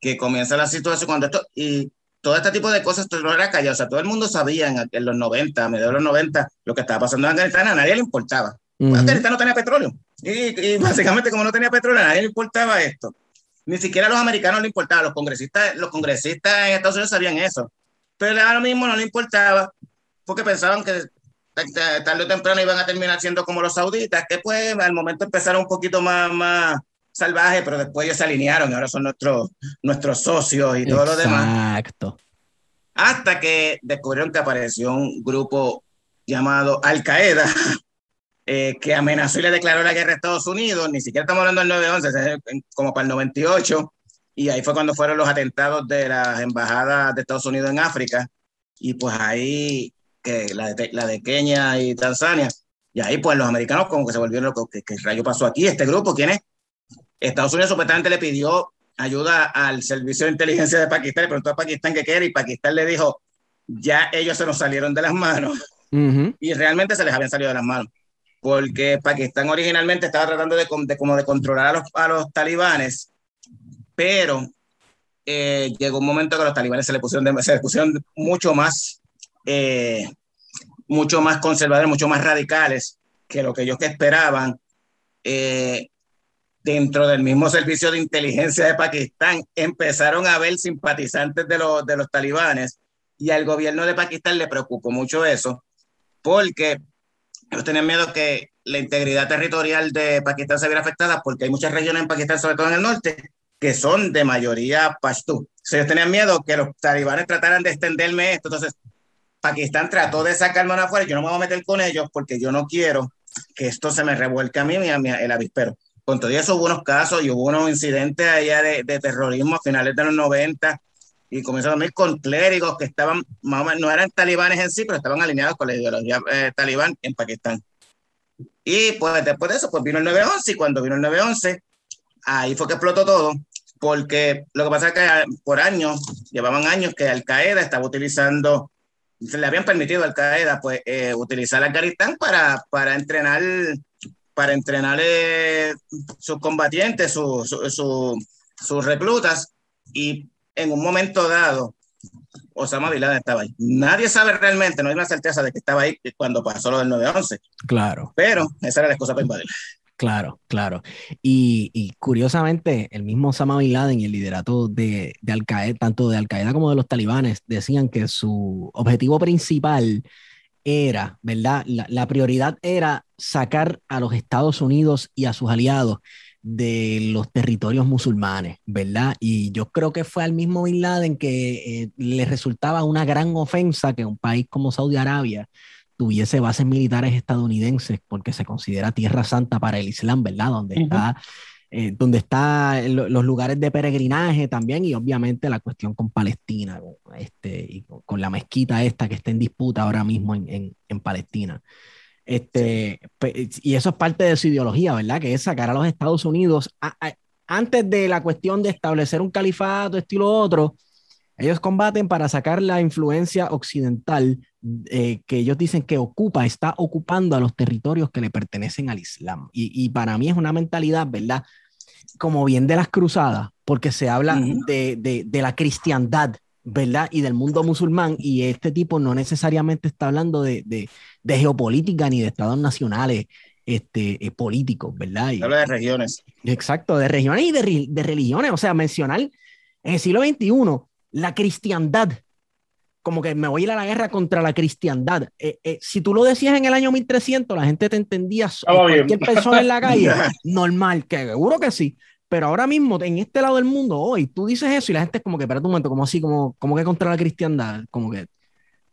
que comienza la situación cuando esto, y todo este tipo de cosas no era callado. O sea, todo el mundo sabía en, los 90, a mediados de los 90, lo que estaba pasando en Afganistán, a nadie le importaba. Uh Afganistán no tenía petróleo. Y, [LAUGHS] básicamente, como no tenía petróleo, a nadie le importaba esto. Ni siquiera a los americanos le importaba. Los congresistas, los congresistas en Estados Unidos sabían eso. Pero ahora mismo no le importaba porque pensaban que tarde o temprano iban a terminar siendo como los sauditas, que pues al momento empezaron un poquito más, más salvaje, pero después ellos se alinearon y ahora son nuestros, nuestros socios y todo lo demás. Exacto. Hasta que descubrieron que apareció un grupo llamado Al Qaeda, [LAUGHS] eh, que amenazó y le declaró la guerra a Estados Unidos. Ni siquiera estamos hablando del 9-11, como para el 98. Y ahí fue cuando fueron los atentados de las embajadas de Estados Unidos en África. Y pues ahí, que la de, la de Kenia y Tanzania. Y ahí pues los americanos como que se volvieron locos. ¿Qué, ¿Qué rayo pasó aquí? ¿Este grupo quién es? Estados Unidos supuestamente le pidió ayuda al servicio de inteligencia de Pakistán, le preguntó a Pakistán qué quiere y Pakistán le dijo, ya ellos se nos salieron de las manos y realmente se les habían salido de las manos, porque Pakistán originalmente estaba tratando de, como de controlar a los, a los talibanes, pero eh, llegó un momento que los talibanes se le pusieron, de, se pusieron mucho más, eh, mucho más conservadores, mucho más radicales que lo que ellos que esperaban. Eh, dentro del mismo servicio de inteligencia de Pakistán empezaron a ver simpatizantes de los, de los talibanes y al gobierno de Pakistán le preocupó mucho eso porque ellos tenían miedo que la integridad territorial de Pakistán se viera afectada porque hay muchas regiones en Pakistán, sobre todo en el norte, que son de mayoría pashtú. ellos tenían miedo que los talibanes trataran de extenderme esto. Entonces, Pakistán trató de sacarme afuera. Yo no me voy a meter con ellos porque yo no quiero que esto se me revuelque a mí a mí, el avispero con todo eso hubo unos casos y hubo unos incidentes allá de, de terrorismo a finales de los 90 y comenzó a con clérigos que estaban, no eran talibanes en sí, pero estaban alineados con la ideología eh, talibán en Pakistán. Y pues después de eso, pues vino el 9-11 y cuando vino el 9-11, ahí fue que explotó todo, porque lo que pasa es que por años, llevaban años que Al Qaeda estaba utilizando, se le habían permitido a Al Qaeda pues eh, utilizar Afganistán para, para entrenar para entrenar sus combatientes, sus reclutas, y en un momento dado, Osama Bin Laden estaba ahí. Nadie sabe realmente, no hay una certeza de que estaba ahí cuando pasó lo del 9-11. Claro. Pero esa era la excusa para invadir. Claro, claro. Y, y, curiosamente, el mismo Osama Bin Laden y el liderato de, de Al Qaeda, tanto de Al Qaeda como de los talibanes, decían que su objetivo principal era, ¿verdad? La, prioridad era sacar a los Estados Unidos y a sus aliados de los territorios musulmanes, ¿verdad? Y yo creo que fue al mismo Bin Laden que eh, le resultaba una gran ofensa que un país como Saudi Arabia tuviese bases militares estadounidenses porque se considera tierra santa para el Islam, ¿verdad? Donde está eh, donde están los lugares de peregrinaje también y obviamente la cuestión con Palestina este, y con, la mezquita esta que está en disputa ahora mismo en, en, Palestina. Este, Y eso es parte de su ideología, ¿verdad? Que es sacar a los Estados Unidos antes de la cuestión de establecer un califato, estilo otro. Ellos combaten para sacar la influencia occidental eh, que ellos dicen que ocupa, está ocupando a los territorios que le pertenecen al Islam. Y, y, para mí es una mentalidad, ¿verdad? Como bien de las cruzadas, porque se habla de, de, de, la cristiandad, ¿verdad? Y del mundo musulmán, y este tipo no necesariamente está hablando de, de geopolítica ni de estados nacionales este, eh, políticos, ¿verdad? Y, habla de regiones. Exacto, de regiones y de, de religiones, o sea, mencionar en el siglo XXI la cristiandad como que me voy a ir a la guerra contra la cristiandad. Eh, eh, si tú lo decías en el año 1300, la gente te entendía, cualquier persona en la calle, [LAUGHS] normal, que seguro que sí. Pero ahora mismo, en este lado del mundo, hoy, tú dices eso y la gente es como que, espera un momento, como así, como, como que contra la cristiandad, como que,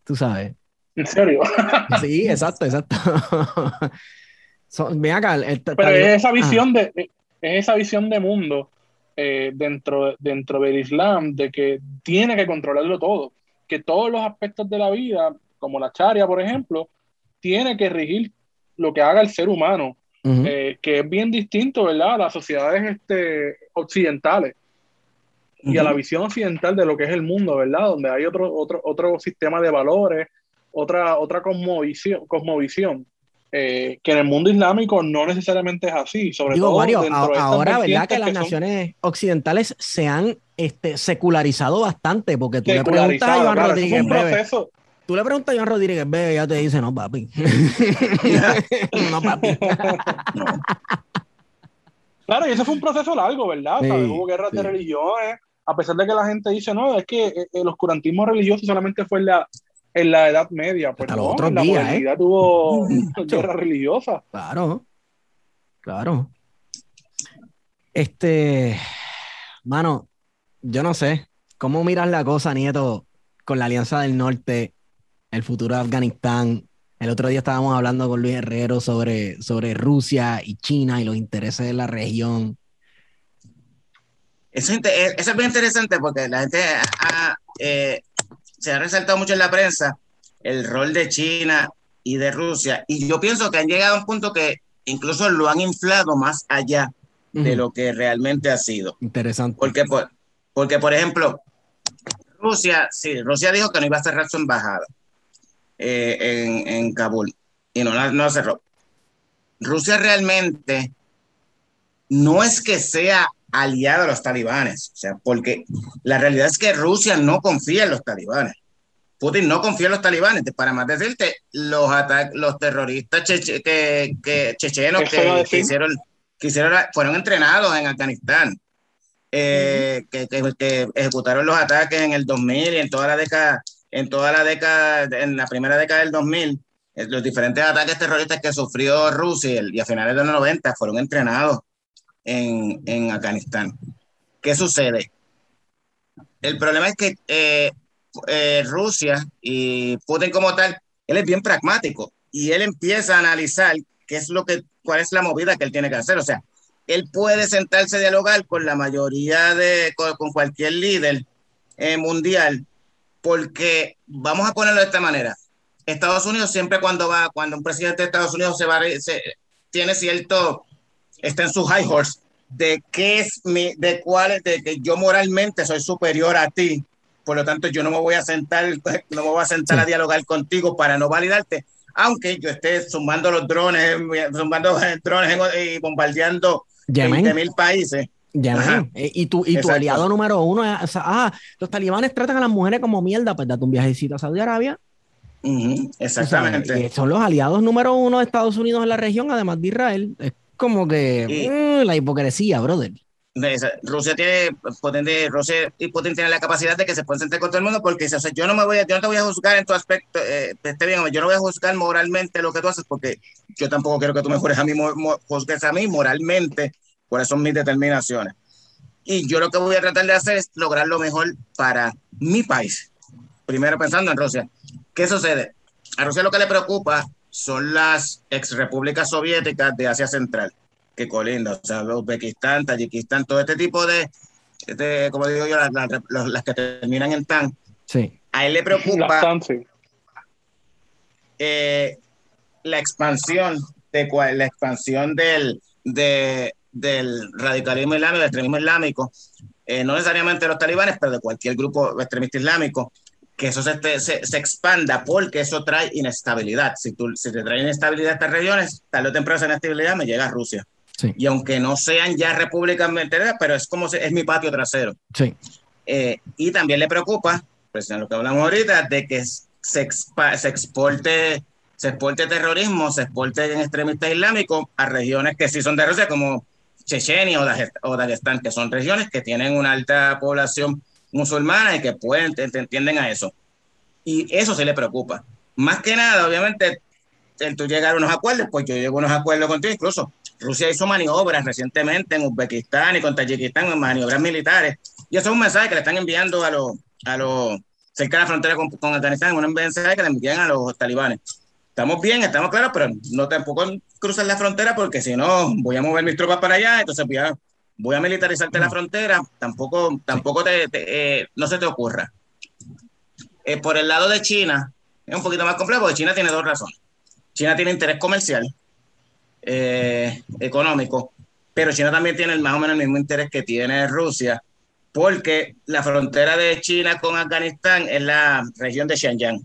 tú sabes. ¿En serio? [LAUGHS] Sí, exacto, exacto. [LAUGHS] acá. Pero es esa visión de, es esa visión de mundo eh, dentro, dentro del Islam de que tiene que controlarlo todo que todos los aspectos de la vida, como la charia, por ejemplo, tiene que regir lo que haga el ser humano, eh, que es bien distinto, ¿verdad?, a las sociedades este, occidentales y a la visión occidental de lo que es el mundo, ¿verdad?, donde hay otro, otro, otro sistema de valores, otra, otra cosmovisión, cosmovisión eh, que en el mundo islámico no necesariamente es así. Sobre todo ahora, ¿verdad? Que las naciones occidentales se han este, secularizado bastante, porque tú le preguntas a Iván Rodríguez. tú le preguntas a Iván Rodríguez, ve, ya te dice, no, papi. [LAUGHS] no, papi. [LAUGHS] Claro, y eso fue un proceso largo, ¿verdad? Hubo guerras de religiones, a pesar de que la gente dice, no, es que eh, el oscurantismo religioso solamente fue la, en la Edad Media. Pues no, los la días, ¿eh? tuvo guerra religiosa. Claro, claro. Este, mano, yo no sé, ¿cómo miras la cosa, Nieto, con la Alianza del Norte, el futuro de Afganistán? El otro día estábamos hablando con Luis Herrero sobre, sobre Rusia y China y los intereses de la región. Eso, es bien interesante porque la gente ha, eh, se ha resaltado mucho en la prensa el rol de China y de Rusia, y yo pienso que han llegado a un punto que incluso lo han inflado más allá de lo que realmente ha sido. Interesante. Porque, por, porque, por ejemplo, Rusia, sí, Rusia dijo que no iba a cerrar su embajada eh, en, en, Kabul y no la no cerró. Rusia realmente no es que sea aliado a los talibanes, o sea, porque la realidad es que Rusia no confía en los talibanes. Putin no confía en los talibanes. Para más decirte, los los terroristas que, chechenos que, hicieron, que hicieron, fueron entrenados en Afganistán, eh, que, que, ejecutaron los ataques en el 2000 y en toda la década, en toda la década, en la primera década del 2000, eh, los diferentes ataques terroristas que sufrió Rusia y a finales de los 90 fueron entrenados en, en Afganistán. ¿Qué sucede? El problema es que eh, eh, Rusia y Putin como tal, él es bien pragmático y él empieza a analizar qué es lo que, cuál es la movida que él tiene que hacer. O sea, él puede sentarse a dialogar con la mayoría de, con, cualquier líder eh, mundial, porque vamos a ponerlo de esta manera. Estados Unidos siempre cuando va, cuando un presidente de Estados Unidos se va, se, tiene cierto está en su high horse de qué es mi, de cuál, de que yo moralmente soy superior a ti, por lo tanto yo no me voy a sentar, [LAUGHS] no me voy a sentar a dialogar contigo para no validarte, aunque yo esté sumando los drones, sumando [LAUGHS] drones y bombardeando 20 mil países. Eh, y tu, y tu aliado número uno es, ah, los talibanes tratan a las mujeres como mierda, pues date un viajecito a Saudi Arabia. exactamente. son los aliados número uno de Estados Unidos en la región, además de Israel como que mm, la hipocresía, brother. Rusia tiene potente, Rusia y Putin tiene la capacidad de que se pueden sentar con todo el mundo porque o sea, yo no me voy a, yo no te voy a juzgar en tu aspecto, eh, esté bien, yo no voy a juzgar moralmente lo que tú haces porque yo tampoco quiero que tú mejores a mí, juzgues a mí moralmente, por eso son mis determinaciones. Y yo lo que voy a tratar de hacer es lograr lo mejor para mi país. Primero pensando en Rusia. ¿Qué sucede? A Rusia lo que le preocupa son las ex repúblicas soviéticas de Asia Central, que colinda, o sea, Uzbekistán, Tayikistán, todo este tipo de, como digo yo, las, que terminan en TAN. Sí. A él le preocupa eh, la expansión de la expansión del, del radicalismo islámico, del extremismo islámico, eh, no necesariamente de los talibanes, pero de cualquier grupo extremista islámico, que eso se, se, expanda porque eso trae inestabilidad. Si, tú, si te trae inestabilidad a estas regiones, tal o temprano esa inestabilidad me llega a Rusia. Y aunque no sean ya repúblicas pero es como es mi patio trasero. Sí. Eh, y también le preocupa, pues en lo que hablamos ahorita, de que se, se exporte se exporte terrorismo, se exporte en extremistas islámicos a regiones que sí son de Rusia, como Chechenia o Dagestán, que son regiones que tienen una alta población musulmana y que pueden, entienden a eso. Y eso se le preocupa. Más que nada, obviamente, el tú llegar a unos acuerdos, pues yo llego a unos acuerdos contigo, incluso Rusia hizo maniobras recientemente en Uzbekistán y con Tayikistán, maniobras militares, y eso es un mensaje que le están enviando a los, a los cerca de la frontera con, con Afganistán, un mensaje que le envían a los talibanes. Estamos bien, estamos claros, pero no tampoco cruzar la frontera porque si no voy a mover mis tropas para allá, entonces voy a, voy a militarizarte la frontera, tampoco, tampoco te, eh, no se te ocurra. Eh, por el lado de China, es un poquito más complejo, porque China tiene dos razones. China tiene interés comercial, eh, económico, pero China también tiene más o menos el mismo interés que tiene Rusia, porque la frontera de China con Afganistán es la región de Xinjiang,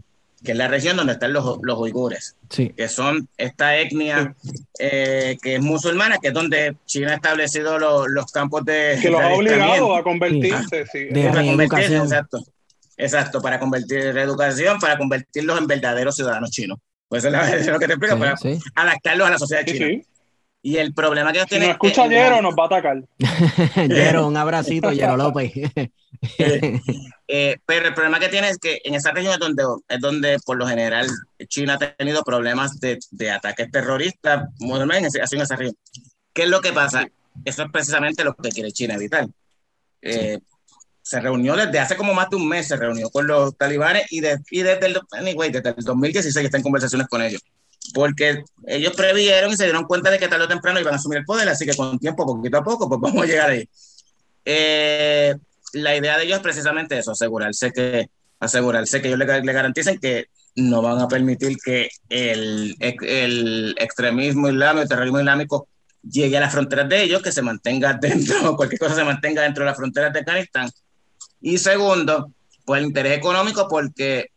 que es la región donde están los, los uigures, que son esta etnia eh, que es musulmana, que es donde China ha establecido los campos de... Que los ha obligado a convertirse, sí. De reeducación. Exacto, exacto, para convertir reeducación, para convertirlos en verdaderos ciudadanos chinos. Pues eso es lo que te explico, para adaptarlos a la sociedad china. Y el problema que ellos tienen. Si nos escucha Yero, nos va a atacar. [LAUGHS] Yero, un abracito, Yero López. [LAUGHS] Eh, pero el problema que tiene es que en esa región es donde, es donde por lo general China ha tenido problemas de, de ataques terroristas, así en esa región. ¿Qué es lo que pasa? Eso es precisamente lo que quiere China evitar. Eh, se reunió desde hace como más de un mes, se reunió con los talibanes y, de, y desde, el, anyway, desde el 2016 está en conversaciones con ellos porque ellos previeron y se dieron cuenta de que tarde o temprano iban a asumir el poder, así que con tiempo, poquito a poco, pues vamos a llegar ahí. Eh, la idea de ellos es precisamente eso, asegurarse que, asegurarse que ellos le, le garanticen que no van a permitir que el, el extremismo islámico, el terrorismo islámico llegue a las fronteras de ellos, que se mantenga dentro, [LAUGHS] cualquier cosa se mantenga dentro de las fronteras de Afganistán. Y segundo, pues el interés económico, porque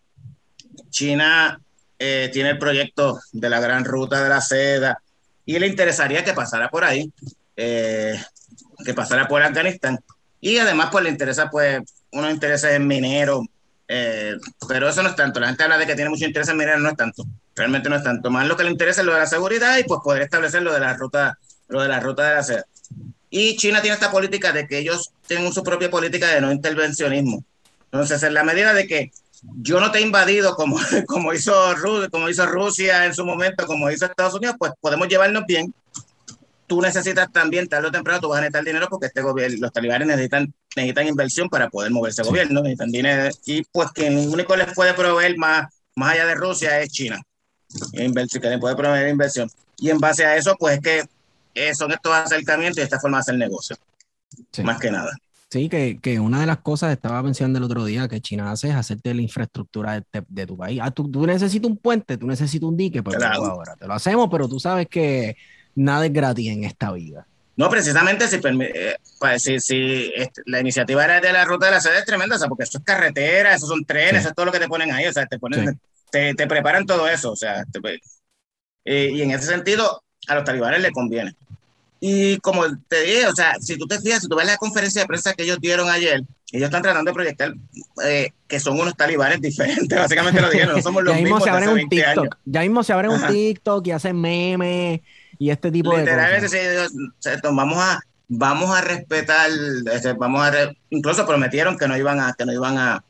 China eh, tiene el proyecto de la gran ruta de la seda y le interesaría que pasara por ahí, eh, que pasara por Afganistán. Y además, pues le interesa, pues, unos intereses en mineros, eh, pero eso no es tanto. La gente habla de que tiene mucho interés en mineros, no es tanto. Realmente no es tanto. Más lo que le interesa es lo de la seguridad y pues poder establecer lo de la ruta, lo de la ruta de la seda. Y China tiene esta política de que ellos tienen su propia política de no intervencionismo. Entonces, en la medida de que yo no te he invadido como, [LAUGHS] como, hizo, como hizo Rusia en su momento, como hizo Estados Unidos, pues podemos llevarnos bien. Tú necesitas también, tarde o temprano, tú vas a necesitar dinero porque este gobierno, los talibanes necesitan, necesitan inversión para poder mover ese gobierno, necesitan dinero. Y pues quien único les puede proveer más, más allá de Rusia es China. Inversión, que le puede proveer inversión. Y en base a eso, pues es que eh, son estos acercamientos y esta forma de hacer negocio. Más que nada. Sí, que, que, una de las cosas, estaba mencionando el otro día, que China hace es hacerte la infraestructura de, de tu país. Ah, tú, tú, necesitas un puente, tú necesitas un dique, pues ahora te lo hacemos, pero tú sabes que nada es gratis en esta vida. No, precisamente si, eh, pues, si, si este, la iniciativa era de la ruta de la sede es tremenda, o sea, porque eso es carretera, eso son trenes, eso es todo lo que te ponen ahí, o sea, te ponen, te, te, preparan todo eso, o sea, eh, y en ese sentido a los talibanes les conviene. Y como te dije, o sea, si tú te fijas, si tú ves la conferencia de prensa que ellos dieron ayer, ellos están tratando de proyectar eh, que son unos talibanes [LAUGHS] diferentes, básicamente lo dijeron, no somos los ya mismos se abren un TikTok, Ya mismo se abren un TikTok y hacen memes y este tipo de cosas. Sí, vamos a vamos a respetar, este, vamos a incluso prometieron que no iban a que no iban a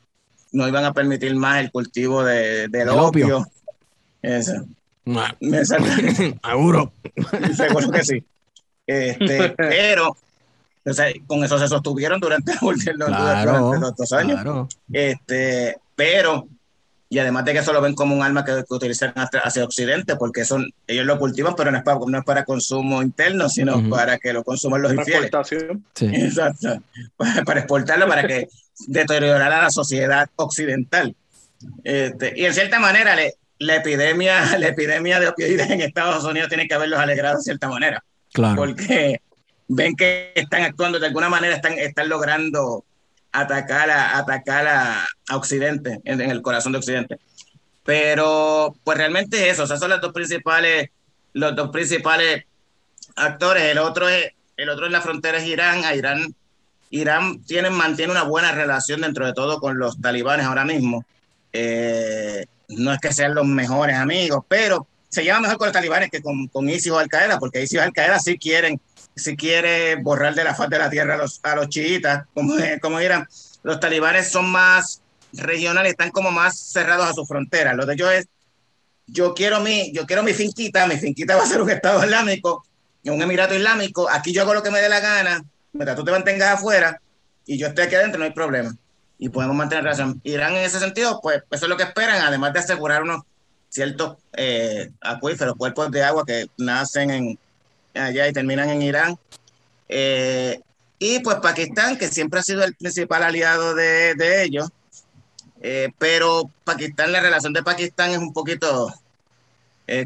no iban a permitir más el cultivo de, del opio. Eso. [LAUGHS] Seguro. [LAUGHS] Seguro que sí. Este, [LAUGHS] pero o sea, con eso se sostuvieron durante, [LAUGHS] los, dos años. Este, pero, y además de que eso lo ven como un arma que, utilizan hacia Occidente, porque son, ellos lo cultivan, pero no es para, no es para consumo interno, sino para que lo consuman los infieles. Sí. [LAUGHS] Exacto. Para, exportarlo, para que deteriorar a la sociedad occidental. Este, y en cierta manera, le, la epidemia, la epidemia de opioides en Estados Unidos tiene que haberlos alegrado de cierta manera. Porque ven que están actuando de alguna manera, están, están logrando atacar a, atacar a, Occidente, en, el corazón de Occidente. Pero, pues realmente eso, o sea, son las dos principales, los dos principales actores. El otro es, el otro en la frontera es Irán. Irán, Irán tiene, mantiene una buena relación dentro de todo con los talibanes ahora mismo. Eh, no es que sean los mejores amigos, pero se lleva mejor con los talibanes que con, con ISIS o Al Qaeda, porque ISIS o Al Qaeda sí quieren, sí quiere borrar de la faz de la tierra a los, a los chiitas, como, [LAUGHS] como Irán. Los talibanes son más regionales, están como más cerrados a su frontera. Lo de ellos es, yo quiero mi, yo quiero mi finquita, mi finquita va a ser un [LAUGHS] Estado Islámico, un Emirato Islámico, aquí yo hago lo que me dé la gana, mientras tú te mantengas afuera y yo estoy aquí adentro, no hay problema. Y podemos mantener relación. Irán en ese sentido, pues eso es lo que esperan, además de asegurar unos ciertos eh, acuíferos, cuerpos de agua que nacen en, allá y terminan en Irán. Eh, y pues Pakistán, que siempre ha sido el principal aliado de, de ellos, eh, pero Pakistán, la relación de Pakistán es un poquito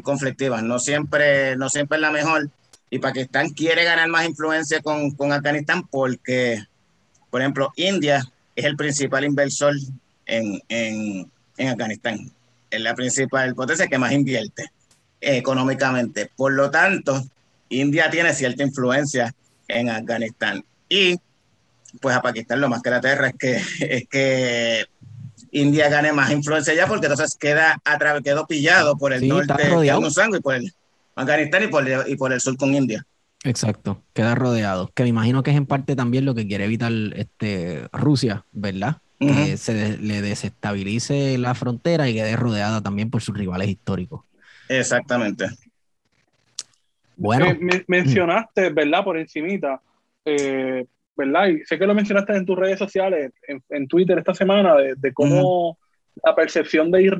conflictiva, no siempre, no siempre es la mejor. Y Pakistán quiere ganar más influencia con, con Afganistán porque, por ejemplo, India es el principal inversor en, en, en Afganistán. Es la principal potencia que más invierte económicamente. Por lo tanto, India tiene cierta influencia en Afganistán. Y pues a Pakistán lo más que la tierra es que, [LAUGHS] es que India gane más influencia ya, porque entonces queda quedó pillado por el norte y por el Afganistán y por, el, y por el sur con India. Exacto, queda rodeado. Que me imagino que es en parte también lo que quiere evitar este, Rusia, ¿verdad? Que se le desestabilice la frontera y quede rodeada también por sus rivales históricos. Exactamente. Bueno. Eh, mencionaste, ¿verdad? Por encimita, eh, ¿verdad? Y sé que lo mencionaste en tus redes sociales, en, Twitter esta semana, de, cómo la percepción de,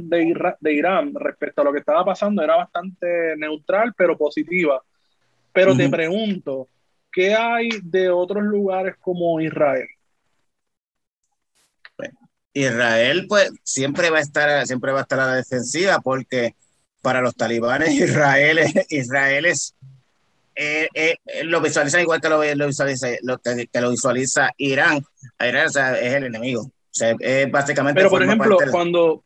de, Irán respecto a lo que estaba pasando era bastante neutral, pero positiva. Pero te pregunto, ¿qué hay de otros lugares como Israel? Israel, pues, siempre va a estar, siempre va a estar a la defensiva, porque para los talibanes, [LAUGHS] Israel, Israel es eh, eh, lo visualizan igual que lo, visualiza, lo que, lo visualiza Irán. Irán es el enemigo. O sea, es básicamente. Pero, por ejemplo, cuando,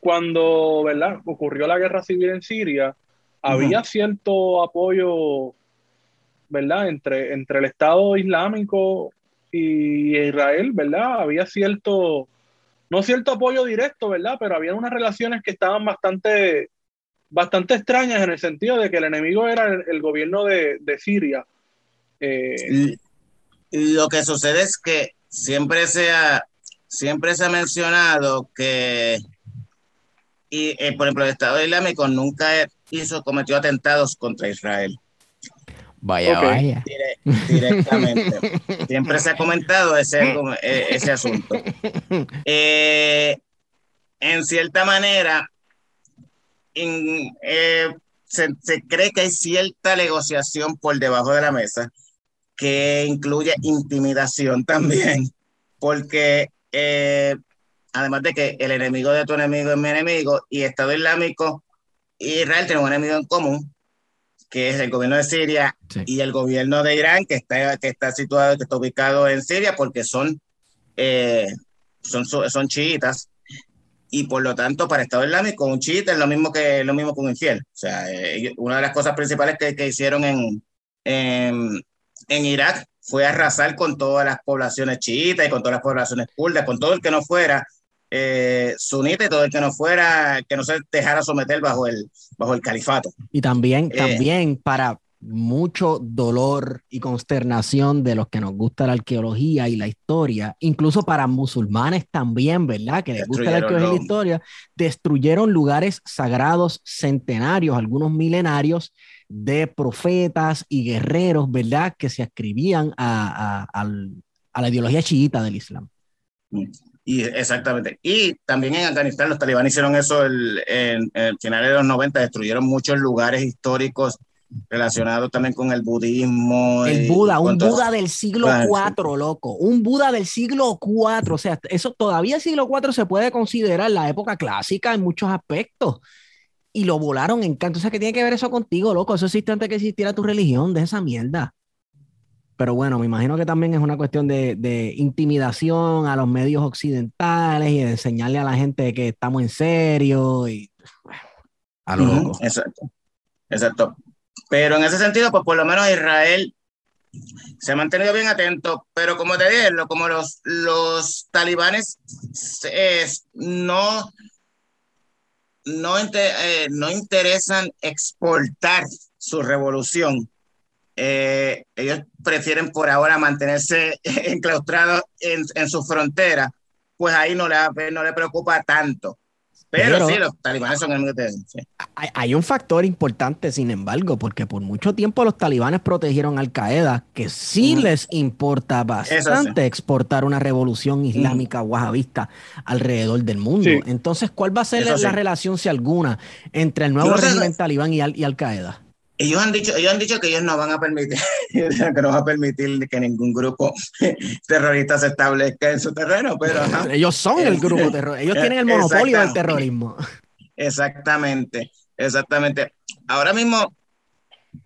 cuando ¿verdad? ocurrió la guerra civil en Siria, había cierto apoyo ¿verdad? Entre, entre el Estado Islámico y Israel, ¿verdad? Había cierto, no cierto apoyo directo, ¿verdad? Pero había unas relaciones que estaban bastante bastante extrañas en el sentido de que el enemigo era el, gobierno de, Siria. Eh, lo que sucede es que siempre se ha, siempre se ha mencionado que, y, eh, por ejemplo, el Estado Islámico nunca hizo, cometió atentados contra Israel. Vaya, vaya. directamente. [LAUGHS] Siempre se ha comentado ese, eh, ese asunto. en cierta manera, eh, se, cree que hay cierta negociación por debajo de la mesa que incluye intimidación también, porque eh, además de que el enemigo de tu enemigo es mi enemigo y Estado Islámico Israel tiene un enemigo en común, que es el gobierno de Siria y el gobierno de Irán, que está, que está situado, que está ubicado en Siria, porque son, eh, son, son chiitas y por lo tanto para Estado Islámico un chiita es lo mismo que lo mismo que un infiel. O sea, eh, una de las cosas principales que, que hicieron en, en, en, Irak fue arrasar con todas las poblaciones chiitas y con todas las poblaciones kurdas, con todo el que no fuera eh, sunita y todo el que no fuera, que no se dejara someter bajo el, bajo el califato. Y también, eh, también para, mucho dolor y consternación de los que nos gusta la arqueología y la historia, incluso para musulmanes también, ¿verdad? Que les gusta la arqueología y la historia, destruyeron lugares sagrados centenarios, algunos milenarios de profetas y guerreros, ¿verdad? Que se ascribían a, la ideología chiita del Islam. Y exactamente. Y también en Afganistán los talibanes hicieron eso en, en finales de los 90, destruyeron muchos lugares históricos relacionado también con el budismo. El Buda, un Buda del siglo IV, loco. Un Buda del siglo IV. O sea, eso todavía el siglo IV se puede considerar la época clásica en muchos aspectos. Y lo volaron en canto. O sea, que tiene que ver eso contigo, loco. Eso existe antes que existiera tu religión, de esa mierda. Pero bueno, me imagino que también es una cuestión de, de intimidación a los medios occidentales y de enseñarle a la gente que estamos en serio y a lo loco. Exacto. Exacto Pero en ese sentido, pues por lo menos Israel se ha mantenido bien atento, pero como te dije, como los, los talibanes no, no, eh, no interesan exportar su revolución, eh, ellos prefieren por ahora mantenerse [LAUGHS] enclaustrados en, en su frontera, pues ahí no le, no le preocupa tanto. Pero, sí, los talibanes son enemigos de hay, hay, un factor importante, sin embargo, porque por mucho tiempo los talibanes protegieron Al Qaeda, que sí les importa bastante exportar una revolución islámica wahabista alrededor del mundo. Entonces, ¿cuál va a ser la, relación, si alguna, entre el nuevo régimen talibán y Al, y Al Qaeda? Ellos han dicho, ellos han dicho que ellos no van a permitir, [LAUGHS] que no van a permitir que ningún grupo [LAUGHS] terrorista se establezca en su terreno, pero [LAUGHS] ellos son el grupo terrorista, ellos tienen el monopolio del terrorismo. Exactamente, exactamente. Ahora mismo,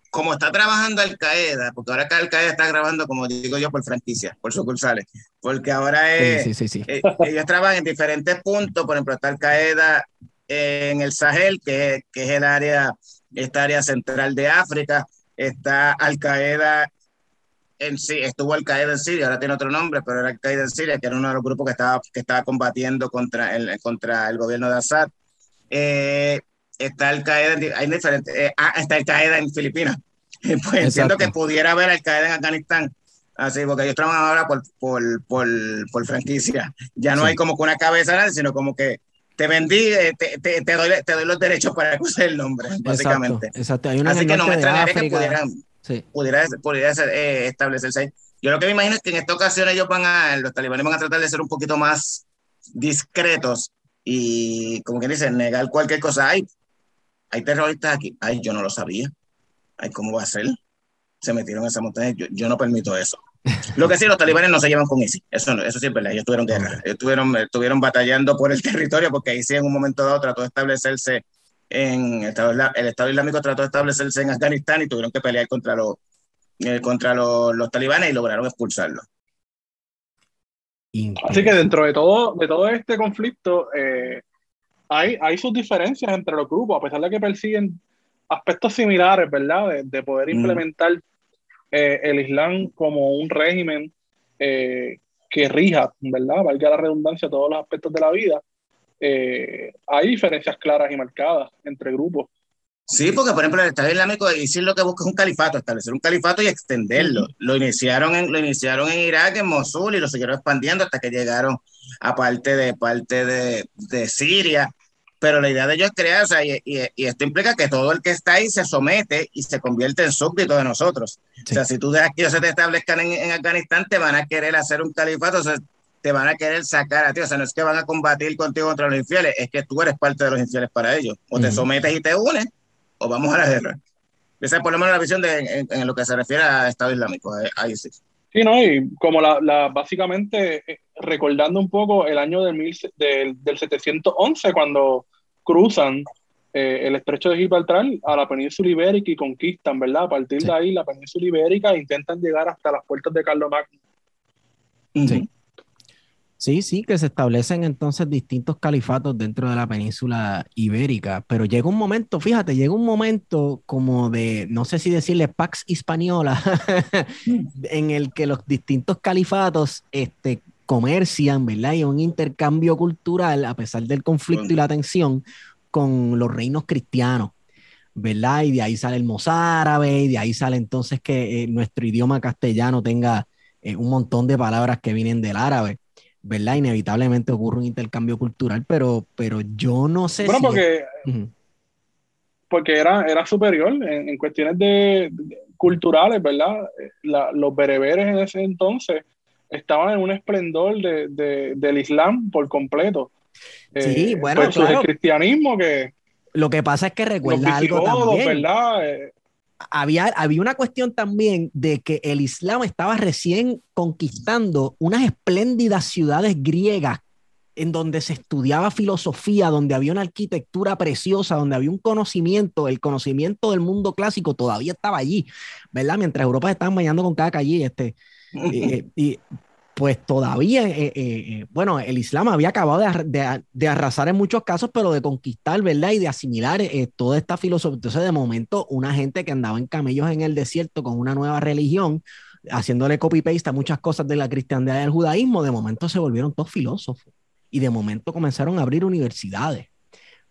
como está trabajando Al Qaeda, porque ahora Al Qaeda está grabando, como digo yo, por franquicia, por sucursales, porque ahora es, eh, ellos trabajan en diferentes puntos, por ejemplo, está Al Qaeda en el Sahel, que, que es el área esta área central de África, está Al Qaeda en sí, estuvo Al Qaeda en Siria, ahora tiene otro nombre, pero era Al Qaeda en Siria, que era uno de los grupos que estaba, que estaba combatiendo contra el, contra el gobierno de Assad. Eh, está Al Qaeda, hay diferentes, eh, ah, está Al Qaeda en Filipinas. [LAUGHS] Pues entiendo que pudiera haber Al Qaeda en Afganistán. Así, porque ellos trabajan ahora por, por, por, por franquicia. Ya no hay como que una cabeza, sino como que te vendí, eh, te, te, te, doy, te, doy, los derechos para usar el nombre, básicamente. Exacto, Hay una Así que no me extrañaría que pudieran, pudiera, pudiera eh, establecerse. Yo lo que me imagino es que en esta ocasión ellos van a, los talibanes van a tratar de ser un poquito más discretos y, como quien dice, negar cualquier cosa. Hay, hay terroristas aquí. Ay, yo no lo sabía. Ay, ¿cómo va a ser? Se metieron en esa montaña. Yo, yo no permito eso. Lo que sí, los talibanes no se llevan con ISIS. Eso, eso sí es verdad. Ellos tuvieron guerra. Ellos estuvieron, estuvieron batallando por el [LAUGHS] territorio porque ahí sí en un momento dado trató de establecerse en el Estado, el Estado Islámico trató de establecerse en Afganistán y tuvieron que pelear contra los, eh, contra los, los, talibanes y lograron expulsarlos. Así que dentro de todo, de todo este conflicto eh, hay, hay sus diferencias entre los grupos, a pesar de que persiguen aspectos similares, ¿verdad? De, poder implementar eh, el Islam como un régimen eh, que rija, ¿verdad? Valga la redundancia, todos los aspectos de la vida. Eh, hay diferencias claras y marcadas entre grupos. Sí, porque por ejemplo el Estado Islámico decir lo que busca es un califato, establecer un califato y extenderlo. Lo iniciaron en, lo iniciaron en Irak, en Mosul, y lo siguieron expandiendo hasta que llegaron a parte de, parte de, de Siria pero la idea de ellos es crear, o sea, y, esto implica que todo el que está ahí se somete y se convierte en súbdito de nosotros. O sea, si tú dejas que ellos se te establezcan en, Afganistán, te van a querer hacer un califato, o sea, te van a querer sacar a ti, o sea, no es que van a combatir contigo contra los infieles, es que tú eres parte de los infieles para ellos. O te sometes y te unes, o vamos a la guerra. Esa es por lo menos la visión de, en, lo que se refiere a Estado Islámico, ahí sí. Sí, ¿no? Y como la, la básicamente eh, recordando un poco el año del, mil, del, del 711, cuando cruzan eh, el estrecho de Gibraltar a la península ibérica y conquistan, ¿verdad? A partir de ahí, la península ibérica intentan llegar hasta las puertas de Carlomagno. Sí. Sí, sí, que se establecen entonces distintos califatos dentro de la península ibérica, pero llega un momento, fíjate, llega un momento como de, no sé si decirle Pax Hispaniola, [LAUGHS] en el que los distintos califatos este, comercian, ¿verdad? Y un intercambio cultural, a pesar del conflicto y la tensión, con los reinos cristianos, ¿verdad? Y de ahí sale el mozárabe, y de ahí sale entonces que eh, nuestro idioma castellano tenga eh, un montón de palabras que vienen del árabe. ¿Verdad? Inevitablemente ocurre un intercambio cultural, pero, pero yo no sé bueno, porque, porque era, era superior en, cuestiones de, culturales, ¿verdad? los bereberes en ese entonces estaban en un esplendor de, del Islam por completo. Sí, eh, bueno, pues, el cristianismo que... Lo que pasa es que recuerda algo también. ¿verdad? Eh, había, había una cuestión también de que el Islam estaba recién conquistando unas espléndidas ciudades griegas en donde se estudiaba filosofía, donde había una arquitectura preciosa, donde había un conocimiento, el conocimiento del mundo clásico todavía estaba allí, ¿verdad? Mientras Europa estaban bañando con caca allí, este, [LAUGHS] y, pues todavía, eh, eh, eh, bueno, el Islam había acabado de, arrasar en muchos casos, pero de conquistar, ¿verdad? Y de asimilar toda esta filosofía. Entonces, de momento, una gente que andaba en camellos en el desierto con una nueva religión, haciéndole copy-paste a muchas cosas de la cristiandad y del judaísmo, de momento se volvieron todos filósofos. Y de momento comenzaron a abrir universidades,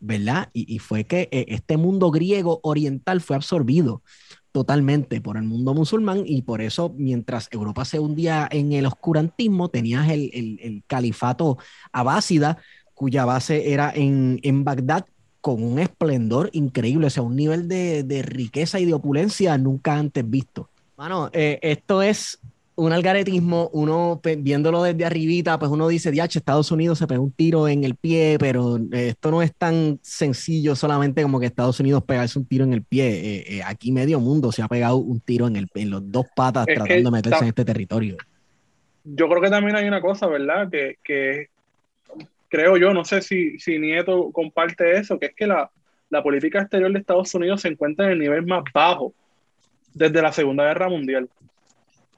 ¿verdad? Y fue que este mundo griego oriental fue absorbido totalmente por el mundo musulmán y por eso mientras Europa se hundía en el oscurantismo, tenías el, el, califato abásida, cuya base era en, en, Bagdad, con un esplendor increíble, o sea, un nivel de, de riqueza y de opulencia nunca antes visto. Bueno, eh, esto es un algaretismo, uno viéndolo desde arribita, pues uno dice, diache, Estados Unidos se pegó un tiro en el pie, pero eh, esto no es tan sencillo solamente como que Estados Unidos pegarse un tiro en el pie. Eh, eh, aquí medio mundo se ha pegado un tiro en, el, en los dos patas tratando de meterse en este territorio. Yo creo que también hay una cosa, ¿verdad? Que, que creo yo, no sé si, si Nieto comparte eso, que es que la, la política exterior de Estados Unidos se encuentra en el nivel más bajo desde la Segunda Guerra Mundial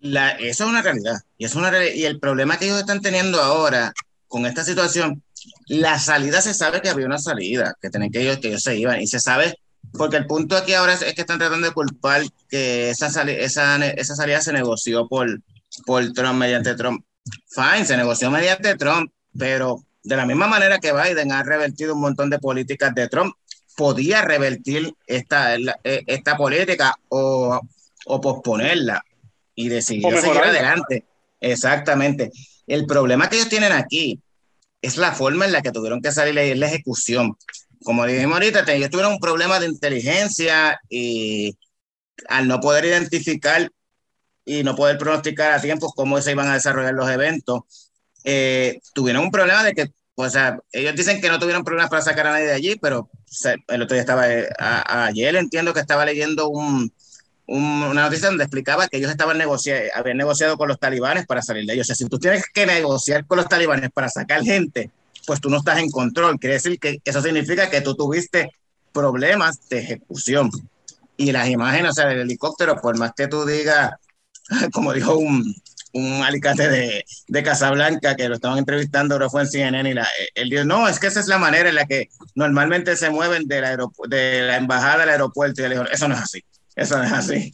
eso es una realidad. Y, es una y el problema que ellos están teniendo ahora con esta situación, la salida se sabe que había una salida, que tenían que ellos, que ellos se iban. Y se sabe, porque el punto aquí ahora es, que están tratando de culpar que esa, esa, esa salida se negoció por, por Trump, mediante Trump. Fine, se negoció mediante Trump, pero de la misma manera que Biden ha revertido un montón de políticas de Trump, podía revertir esta, e, esta política o, o posponerla y decidió seguir adelante. Exactamente. El problema que ellos tienen aquí es la forma en la que tuvieron que salir y la ejecución. Como dijimos ahorita, ellos tuvieron un problema de inteligencia y al no poder identificar y no poder pronosticar a tiempo cómo se iban a desarrollar los eventos, eh, tuvieron un problema de que, o sea, ellos dicen que no tuvieron problemas para sacar a nadie de allí, pero el otro día estaba, eh, ayer entiendo que estaba leyendo un, una noticia donde explicaba que ellos estaban negociando, habían negociado con los talibanes para salir de ellos. O sea, si tú tienes que negociar con los talibanes para sacar gente, pues tú no estás en control. Quiere decir que eso significa que tú tuviste problemas de ejecución. Y las imágenes, o sea, del helicóptero, por más que tú digas, [LAUGHS] como dijo un, un alicate de, de, Casablanca que lo estaban entrevistando, pero fue en CNN, y la, él dijo, no, es que esa es la manera en la que normalmente se mueven de la, de la embajada al aeropuerto. Y él dijo, eso no es así. Eso no es así.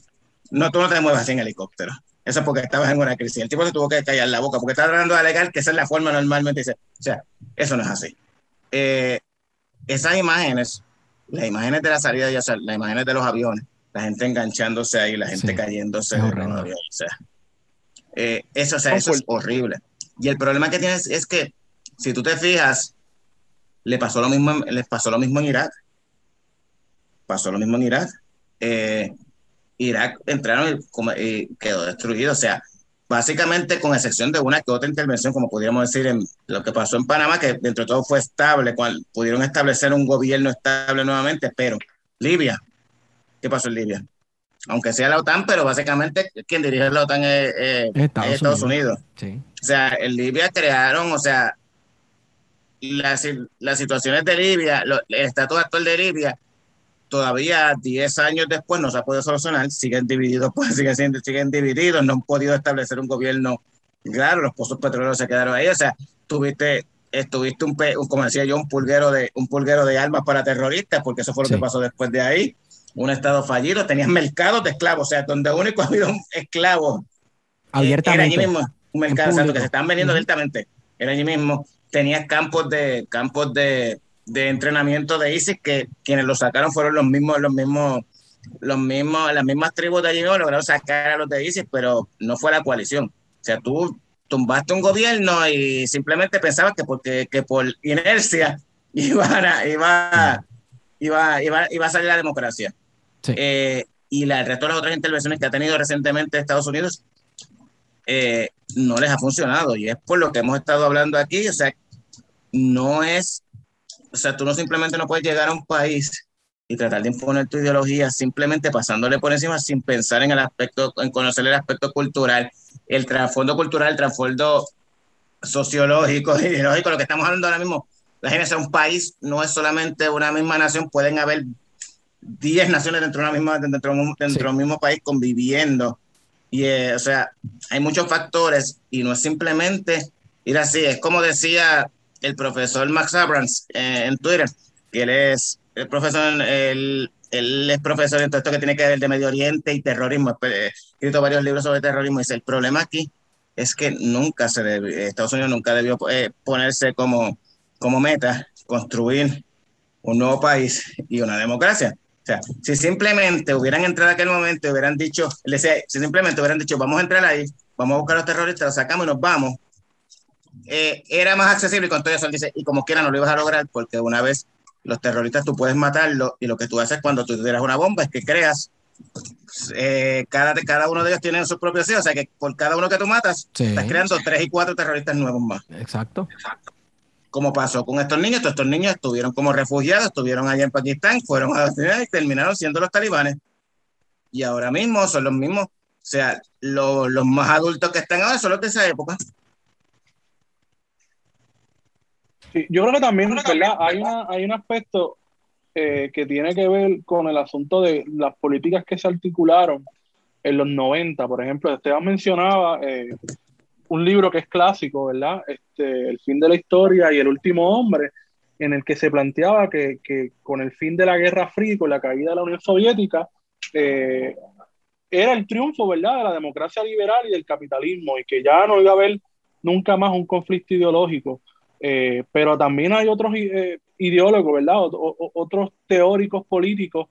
No, tú no te muevas en helicóptero. Eso es porque estabas en una crisis. El tipo se tuvo que callar la boca porque estaba tratando de alegar que esa es la forma normalmente. Dice, o sea, eso no es así. Eh, esas imágenes, las imágenes de la salida, ya sea, las imágenes de los aviones, la gente enganchándose ahí, la gente cayéndose o sea, eh, eso, o sea, eso es horrible. Y el problema que tienes es que, si tú te fijas, le pasó lo mismo, les pasó lo mismo en Irak. Pasó lo mismo en Irak eh, Irak entraron y, quedó destruido. O sea, básicamente con excepción de una que otra intervención, como podríamos decir en lo que pasó en Panamá, que dentro de todo fue estable, pudieron establecer un gobierno estable nuevamente, pero Libia, ¿qué pasó en Libia? Aunque sea la OTAN, pero básicamente quien dirige la OTAN es, Estados, Unidos. O sea, en Libia crearon, o sea, las, las situaciones de Libia, el estatus actual de Libia todavía 10 años después no se ha podido solucionar, siguen divididos, pues [LAUGHS] siguen, siendo, siguen divididos, no han podido establecer un gobierno claro, los pozos petroleros se quedaron ahí, o sea, tuviste, estuviste un, como decía yo, un pulguero de, un pulguero de armas para terroristas, porque eso fue lo que pasó después de ahí, un estado fallido, tenías mercados de esclavos, o sea, donde único [LAUGHS] ha habido un esclavo, abiertamente, era allí mismo, un mercado, que se estaban vendiendo abiertamente, era allí mismo, tenías campos de, campos de, de entrenamiento de ISIS que quienes lo sacaron fueron los mismos, los mismos, los mismos, las mismas tribus de allí lograron sacar a los de ISIS, pero no fue la coalición. O sea, tú tumbaste un gobierno y simplemente pensabas que porque que por inercia [LAUGHS] iba a, iba, iba, iba, iba a salir la democracia. Eh, y la, el resto de las otras intervenciones que ha tenido recientemente Estados Unidos eh, no les ha funcionado. Y es por lo que hemos estado hablando aquí. O sea, no es o sea, tú no simplemente no puedes llegar a un país y tratar de imponer tu ideología simplemente pasándole por encima sin pensar en el aspecto, en conocer el aspecto cultural, el trasfondo cultural, el trasfondo sociológico, [LAUGHS] ideológico, lo que estamos hablando ahora mismo. Es un país, no es solamente una misma nación, pueden haber 10 naciones dentro de, una misma, dentro, dentro del mismo país conviviendo Y, o sea, hay muchos factores y no es simplemente ir así. Es como decía el profesor Max Abrams en Twitter, que él es el profesor, él, es profesor en todo esto que tiene que ver de Medio Oriente y terrorismo. Ha escrito varios libros sobre terrorismo. Y dice, el problema aquí es que nunca se debe, Estados Unidos nunca debió eh, ponerse como, como meta construir un nuevo país y una democracia. O sea, si simplemente hubieran entrado en aquel momento y hubieran dicho, si simplemente hubieran dicho, vamos a entrar ahí, vamos a buscar a los terroristas, los sacamos y nos vamos, eh, era más accesible y con todo eso él dice, y como quiera no lo ibas a lograr porque una vez los terroristas tú puedes matarlos y lo que tú haces cuando tú tiras una bomba es que creas eh, cada, cada uno de ellos tiene sus propios hijos, o sea que por cada uno que tú matas, estás creando tres y cuatro terroristas nuevos más. Exacto. Como pasó con estos niños, estos niños estuvieron como refugiados, estuvieron allá en Pakistán, fueron a la y terminaron siendo los talibanes. Y ahora mismo son los mismos, o sea, los, los más adultos que están ahora son los de esa época. Yo creo que también, ¿verdad? Hay, una, hay un aspecto eh, que tiene que ver con el asunto de las políticas que se articularon en los 90. Por ejemplo, Esteban mencionaba eh, un libro que es clásico, ¿verdad? Este, el fin de la historia y el último hombre, en el que se planteaba que, que con el fin de la Guerra Fría y con la caída de la Unión Soviética, eh, era el triunfo, ¿verdad?, de la democracia liberal y del capitalismo, y que ya no iba a haber nunca más un conflicto ideológico. Eh, pero también hay otros eh, ideólogos, ¿verdad? otros teóricos políticos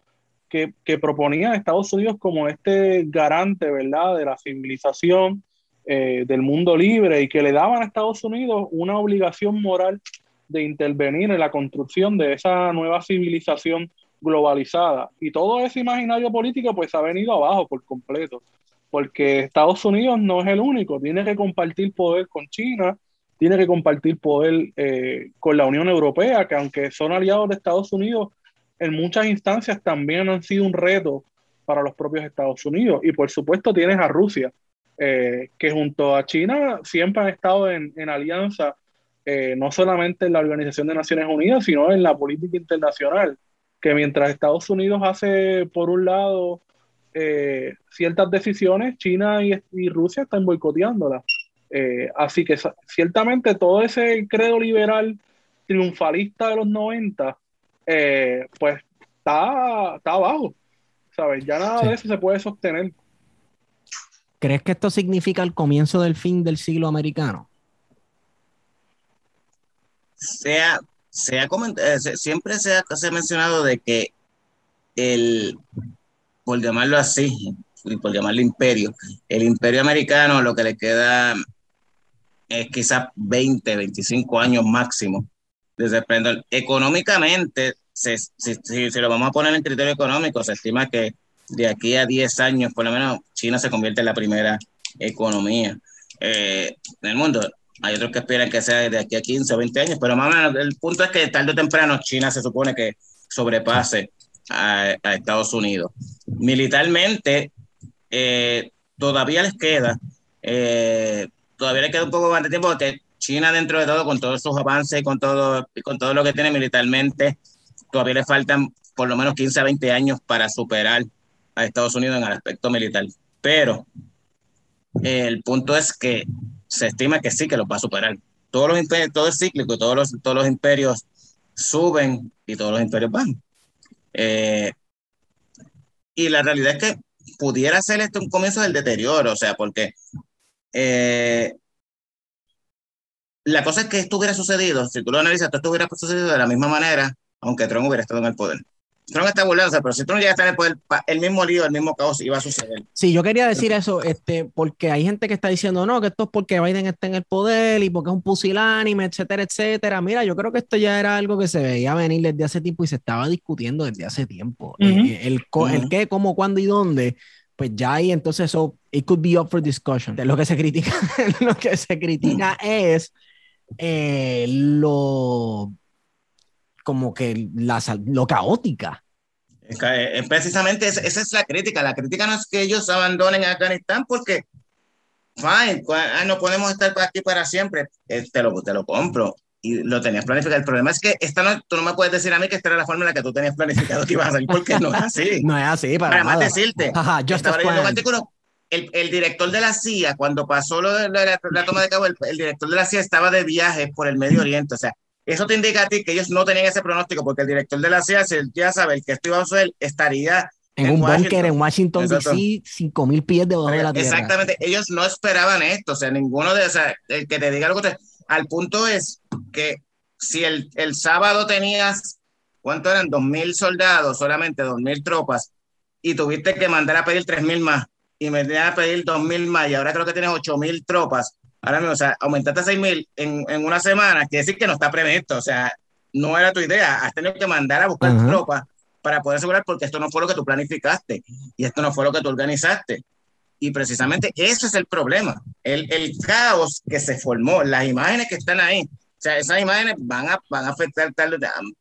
que, proponían a Estados Unidos como este garante, ¿verdad?, de la civilización eh, del mundo libre y que le daban a Estados Unidos una obligación moral de intervenir en la construcción de esa nueva civilización globalizada. Y todo ese imaginario político pues ha venido abajo por completo, porque Estados Unidos no es el único, tiene que compartir poder con China, tiene que compartir poder eh, con la Unión Europea, que aunque son aliados de Estados Unidos, en muchas instancias también han sido un reto para los propios Estados Unidos. Y por supuesto tienes a Rusia, eh, que junto a China siempre han estado en, alianza, eh, no solamente en la Organización de Naciones Unidas, sino en la política internacional, que mientras Estados Unidos hace, por un lado, ciertas decisiones, China y, y Rusia están boicoteándolas. Eh, así que ciertamente todo ese credo liberal triunfalista de los 90, eh, pues está, está abajo. ¿Sabes? Ya nada de eso se puede sostener. ¿Crees que esto significa el comienzo del fin del siglo americano? Sea, sea eh, siempre se ha, se ha mencionado de que el, por llamarlo así, por llamarlo imperio, el imperio americano lo que le queda es quizás 20, 25 años máximo desde Económicamente, si, lo vamos a poner en criterio económico, se estima que de aquí a 10 años, por lo menos, China se convierte en la primera economía eh, del mundo. Hay otros que esperan que sea de aquí a 15 o 20 años, pero más o menos el punto es que tarde o temprano China se supone que sobrepase a, Estados Unidos. Militarmente, eh, todavía les queda eh, todavía le queda un poco más de tiempo porque China dentro de todo, con todos sus avances con todo, con todo lo que tiene militarmente, todavía le faltan por lo menos 15 a 20 años para superar a Estados Unidos en el aspecto militar. Pero el punto es que se estima que sí que lo va a superar. Todos los imperios, todo es cíclico, todos los, todos los imperios suben y todos los imperios van. Eh, y la realidad es que pudiera ser esto un comienzo del deterioro, o sea, porque eh, la cosa es que esto hubiera sucedido, si tú lo analizas, esto hubiera sucedido de la misma manera, aunque Trump hubiera estado en el poder. Trump está burlándose, pero si Trump llega a estar en el poder, el mismo lío, el mismo caos iba a suceder. Sí, yo quería decir eso, este, porque hay gente que está diciendo, no, que esto es porque Biden está en el poder y porque es un pusilánime, etcétera, etcétera. Mira, yo creo que esto ya era algo que se veía venir desde hace tiempo y se estaba discutiendo desde hace tiempo. Eh, el, el qué, cómo, cuándo y dónde pues ya ahí entonces eso, it could be up for discussion. Lo que se critica, [LAUGHS] lo que se critica es eh, lo, como que la, lo caótica. Es precisamente esa, es la crítica. La crítica no es que ellos abandonen Afganistán porque, fine, ah, no podemos estar aquí para siempre. Eh, te, lo, te lo compro y lo tenías planificado. El problema es que esta no, tú no me puedes decir a mí que esta era la forma en la que tú tenías planificado que ibas a salir, porque no es así. [LAUGHS] no es así, para, para más decirte. Ajá, estaba leyendo un artículo, el, el, director de la CIA, cuando pasó lo de la, toma de cabo, el, director de la CIA estaba de viaje por el Medio Oriente. O sea, eso te indica a ti que ellos no tenían ese pronóstico, porque el director de la CIA, si ya sabe el que esto iba a suceder, estaría en, un búnker en Washington, D.C., 5.000 pies debajo de la tierra. Exactamente, ellos no esperaban esto, o sea, ninguno de, o sea, el que te diga algo, te, al punto es que si el, el sábado tenías, ¿cuánto eran? 2.000 soldados, solamente 2.000 tropas, y tuviste que mandar a pedir 3.000 más, y me a pedir 2.000 más, y ahora creo que tienes 8.000 tropas, ahora mismo, o sea, aumentaste a 6.000 en, en una semana, quiere decir que no está previsto, o sea, no era tu idea, has tenido que mandar a buscar tropas para poder asegurar, porque esto no fue lo que tú planificaste y esto no fue lo que tú organizaste. Y precisamente ese es el problema, el, el caos que se formó, las imágenes que están ahí. O sea, esas imágenes van a, van a afectar tal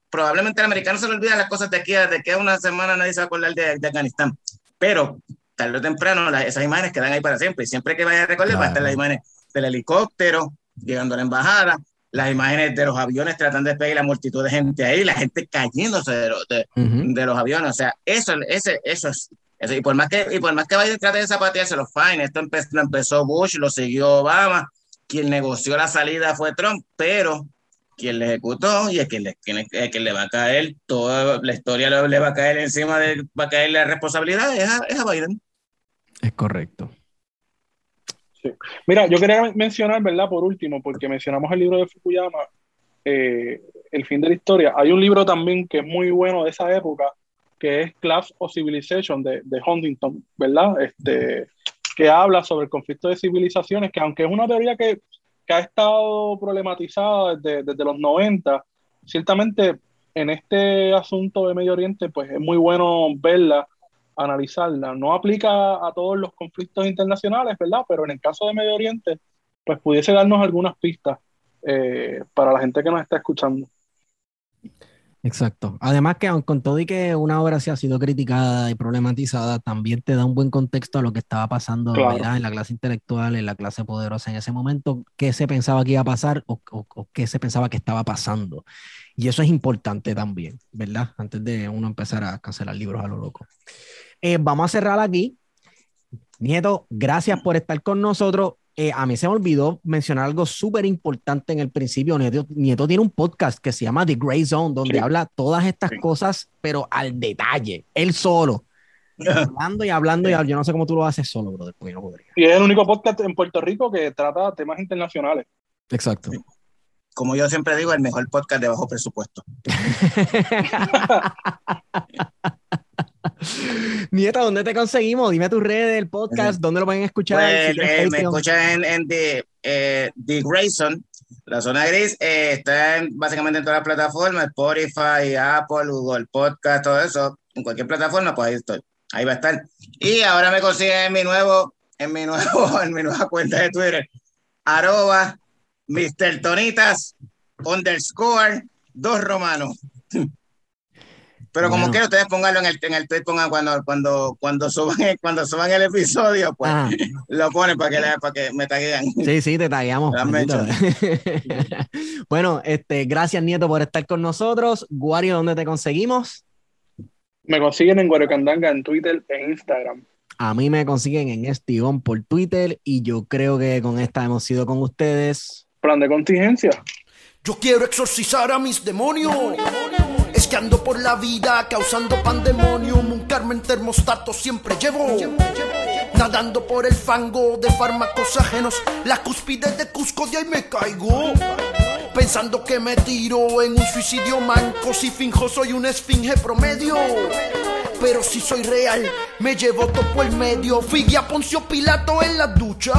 Probablemente el americano se le olvida las cosas de aquí, de que una semana nadie se va a acordar de, de Afganistán. Pero tarde o temprano esas imágenes quedan ahí para siempre. Y siempre que vaya a recordar, va a estar las imágenes del helicóptero llegando a la embajada, las imágenes de los aviones tratando de despegar la multitud de gente ahí, la gente cayéndose de, de, los aviones. O sea, eso, ese, eso es. Eso. Y, por más que, y por más que Biden trate de zapatearse los fine, esto empezó, lo empezó Bush, lo siguió Obama, quien negoció la salida fue Trump, pero quien le ejecutó y es quien le, quien, que le va a caer, toda la historia le, va a caer encima de, va a caer la responsabilidad, es es a Biden. Es correcto. Mira, yo quería mencionar, ¿verdad? Por último, porque mencionamos el libro de Fukuyama, eh, El fin de la historia. Hay un libro también que es muy bueno de esa época, que es Class of Civilization de, Huntington, ¿verdad? Este, que habla sobre el conflicto de civilizaciones, que aunque es una teoría que, ha estado problematizada desde, desde los 90, ciertamente en este asunto de Medio Oriente, pues es muy bueno verla analizarla. No aplica a todos los conflictos internacionales, ¿verdad? Pero en el caso de Medio Oriente, pues pudiese darnos algunas pistas eh, para la gente que nos está escuchando. Exacto. Además que con todo y que una obra se ha sido criticada y problematizada, también te da un buen contexto a lo que estaba pasando en la clase intelectual, en la clase poderosa en ese momento, qué se pensaba que iba a pasar o, o qué se pensaba que estaba pasando. Y eso es importante también, ¿verdad? Antes de uno empezar a cancelar libros a lo loco. Eh, vamos a cerrar aquí. Nieto, gracias por estar con nosotros. Eh, a mí se me olvidó mencionar algo súper importante en el principio. Nieto, tiene un podcast que se llama The Gray Zone, donde habla todas estas cosas, pero al detalle, él solo. hablando y hablando, y yo no sé cómo tú lo haces solo, brother, porque no podría. Y es el único podcast en Puerto Rico que trata temas internacionales. Exacto como yo siempre digo, el mejor podcast de bajo presupuesto. [LAUGHS] [LAUGHS] Nieta, ¿dónde te conseguimos? Dime tus redes del podcast, ¿dónde lo pueden escuchar? Pues, eh, me escuchan en, The, eh, The Grayson, la zona gris, eh, está básicamente en todas las plataformas, Spotify, Apple, Google Podcast, todo eso, en cualquier plataforma, pues ahí estoy, ahí va a estar. Y ahora me consiguen en mi nuevo, en mi nuevo, [LAUGHS] en mi nueva cuenta de Twitter, arroba Mr. Tonitas, underscore, dos romanos. Pero como quiera, ustedes pónganlo en el, en el tweet, pongan cuando, cuando, cuando, suban, cuando suban el episodio, pues ah. lo ponen para que, para que me taguean. Sí, sí, te tagueamos. [LAUGHS] bueno, este, gracias Nieto por estar con nosotros. Guario, ¿dónde te conseguimos? Me consiguen en Guaracandanga en Twitter e Instagram. A mí me consiguen en Estigón por Twitter y yo creo que con esta hemos sido con ustedes plan de contingencia. Yo quiero exorcizar a mis demonios. Es que por la vida causando pandemonio. Un Carmen termostato siempre llevo. Nadando por el fango de fármacos ajenos. La cúspide de Cusco de ahí me caigo. Pensando que me tiro en un suicidio manco. Si finjo soy un esfinge promedio. Pero si soy real, me llevo topo el medio. Figue a Poncio Pilato en la ducha.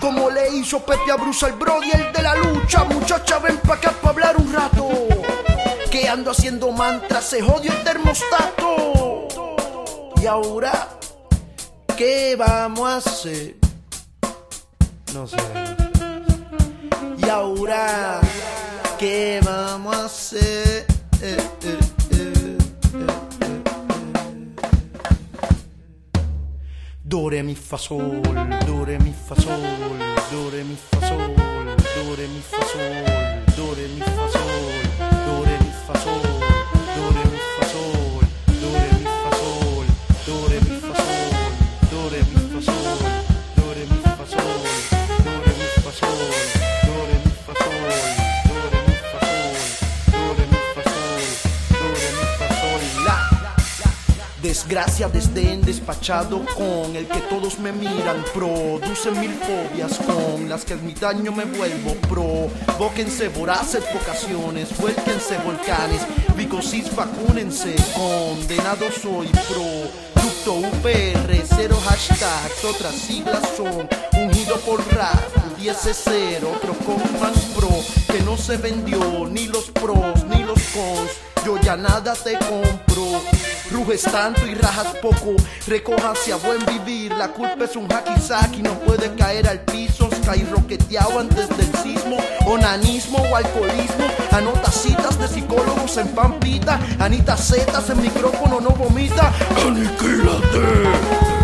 Como le hizo Pepe a Bruce al Brody, el de la lucha. Muchacha, ven pa' acá pa' hablar un rato. Ando haciendo mantras, se jodió el termostato. Y ahora, ¿qué vamos a hacer? No sé. Y ahora, ¿qué vamos a hacer? Eh, eh. Do re mi fa sol, do re mi fa sol, do re mi fa sol, do re mi fa sol, do re mi fa sol, 发出。Desgracia, desdén, despachado con el que todos me miran. Produce mil fobias con las que en mi daño me vuelvo pro. Bóquense voraces vocaciones, vuélquense volcanes. Vicosis, vacúnense, condenado soy pro. Ducto UPR, cero hashtags, otras siglas son ungido por rap, 10 cero, otro con más pro, que no se vendió ni los pros ni los cons yo ya nada te compro. Ruges tanto y rajas poco, recoja a buen vivir. La culpa es un hacky no puede caer al piso. Sky roqueteado antes del sismo, onanismo o alcoholismo. Anota citas de psicólogos en pampita. Anita Zetas en micrófono no vomita. Aniquílate.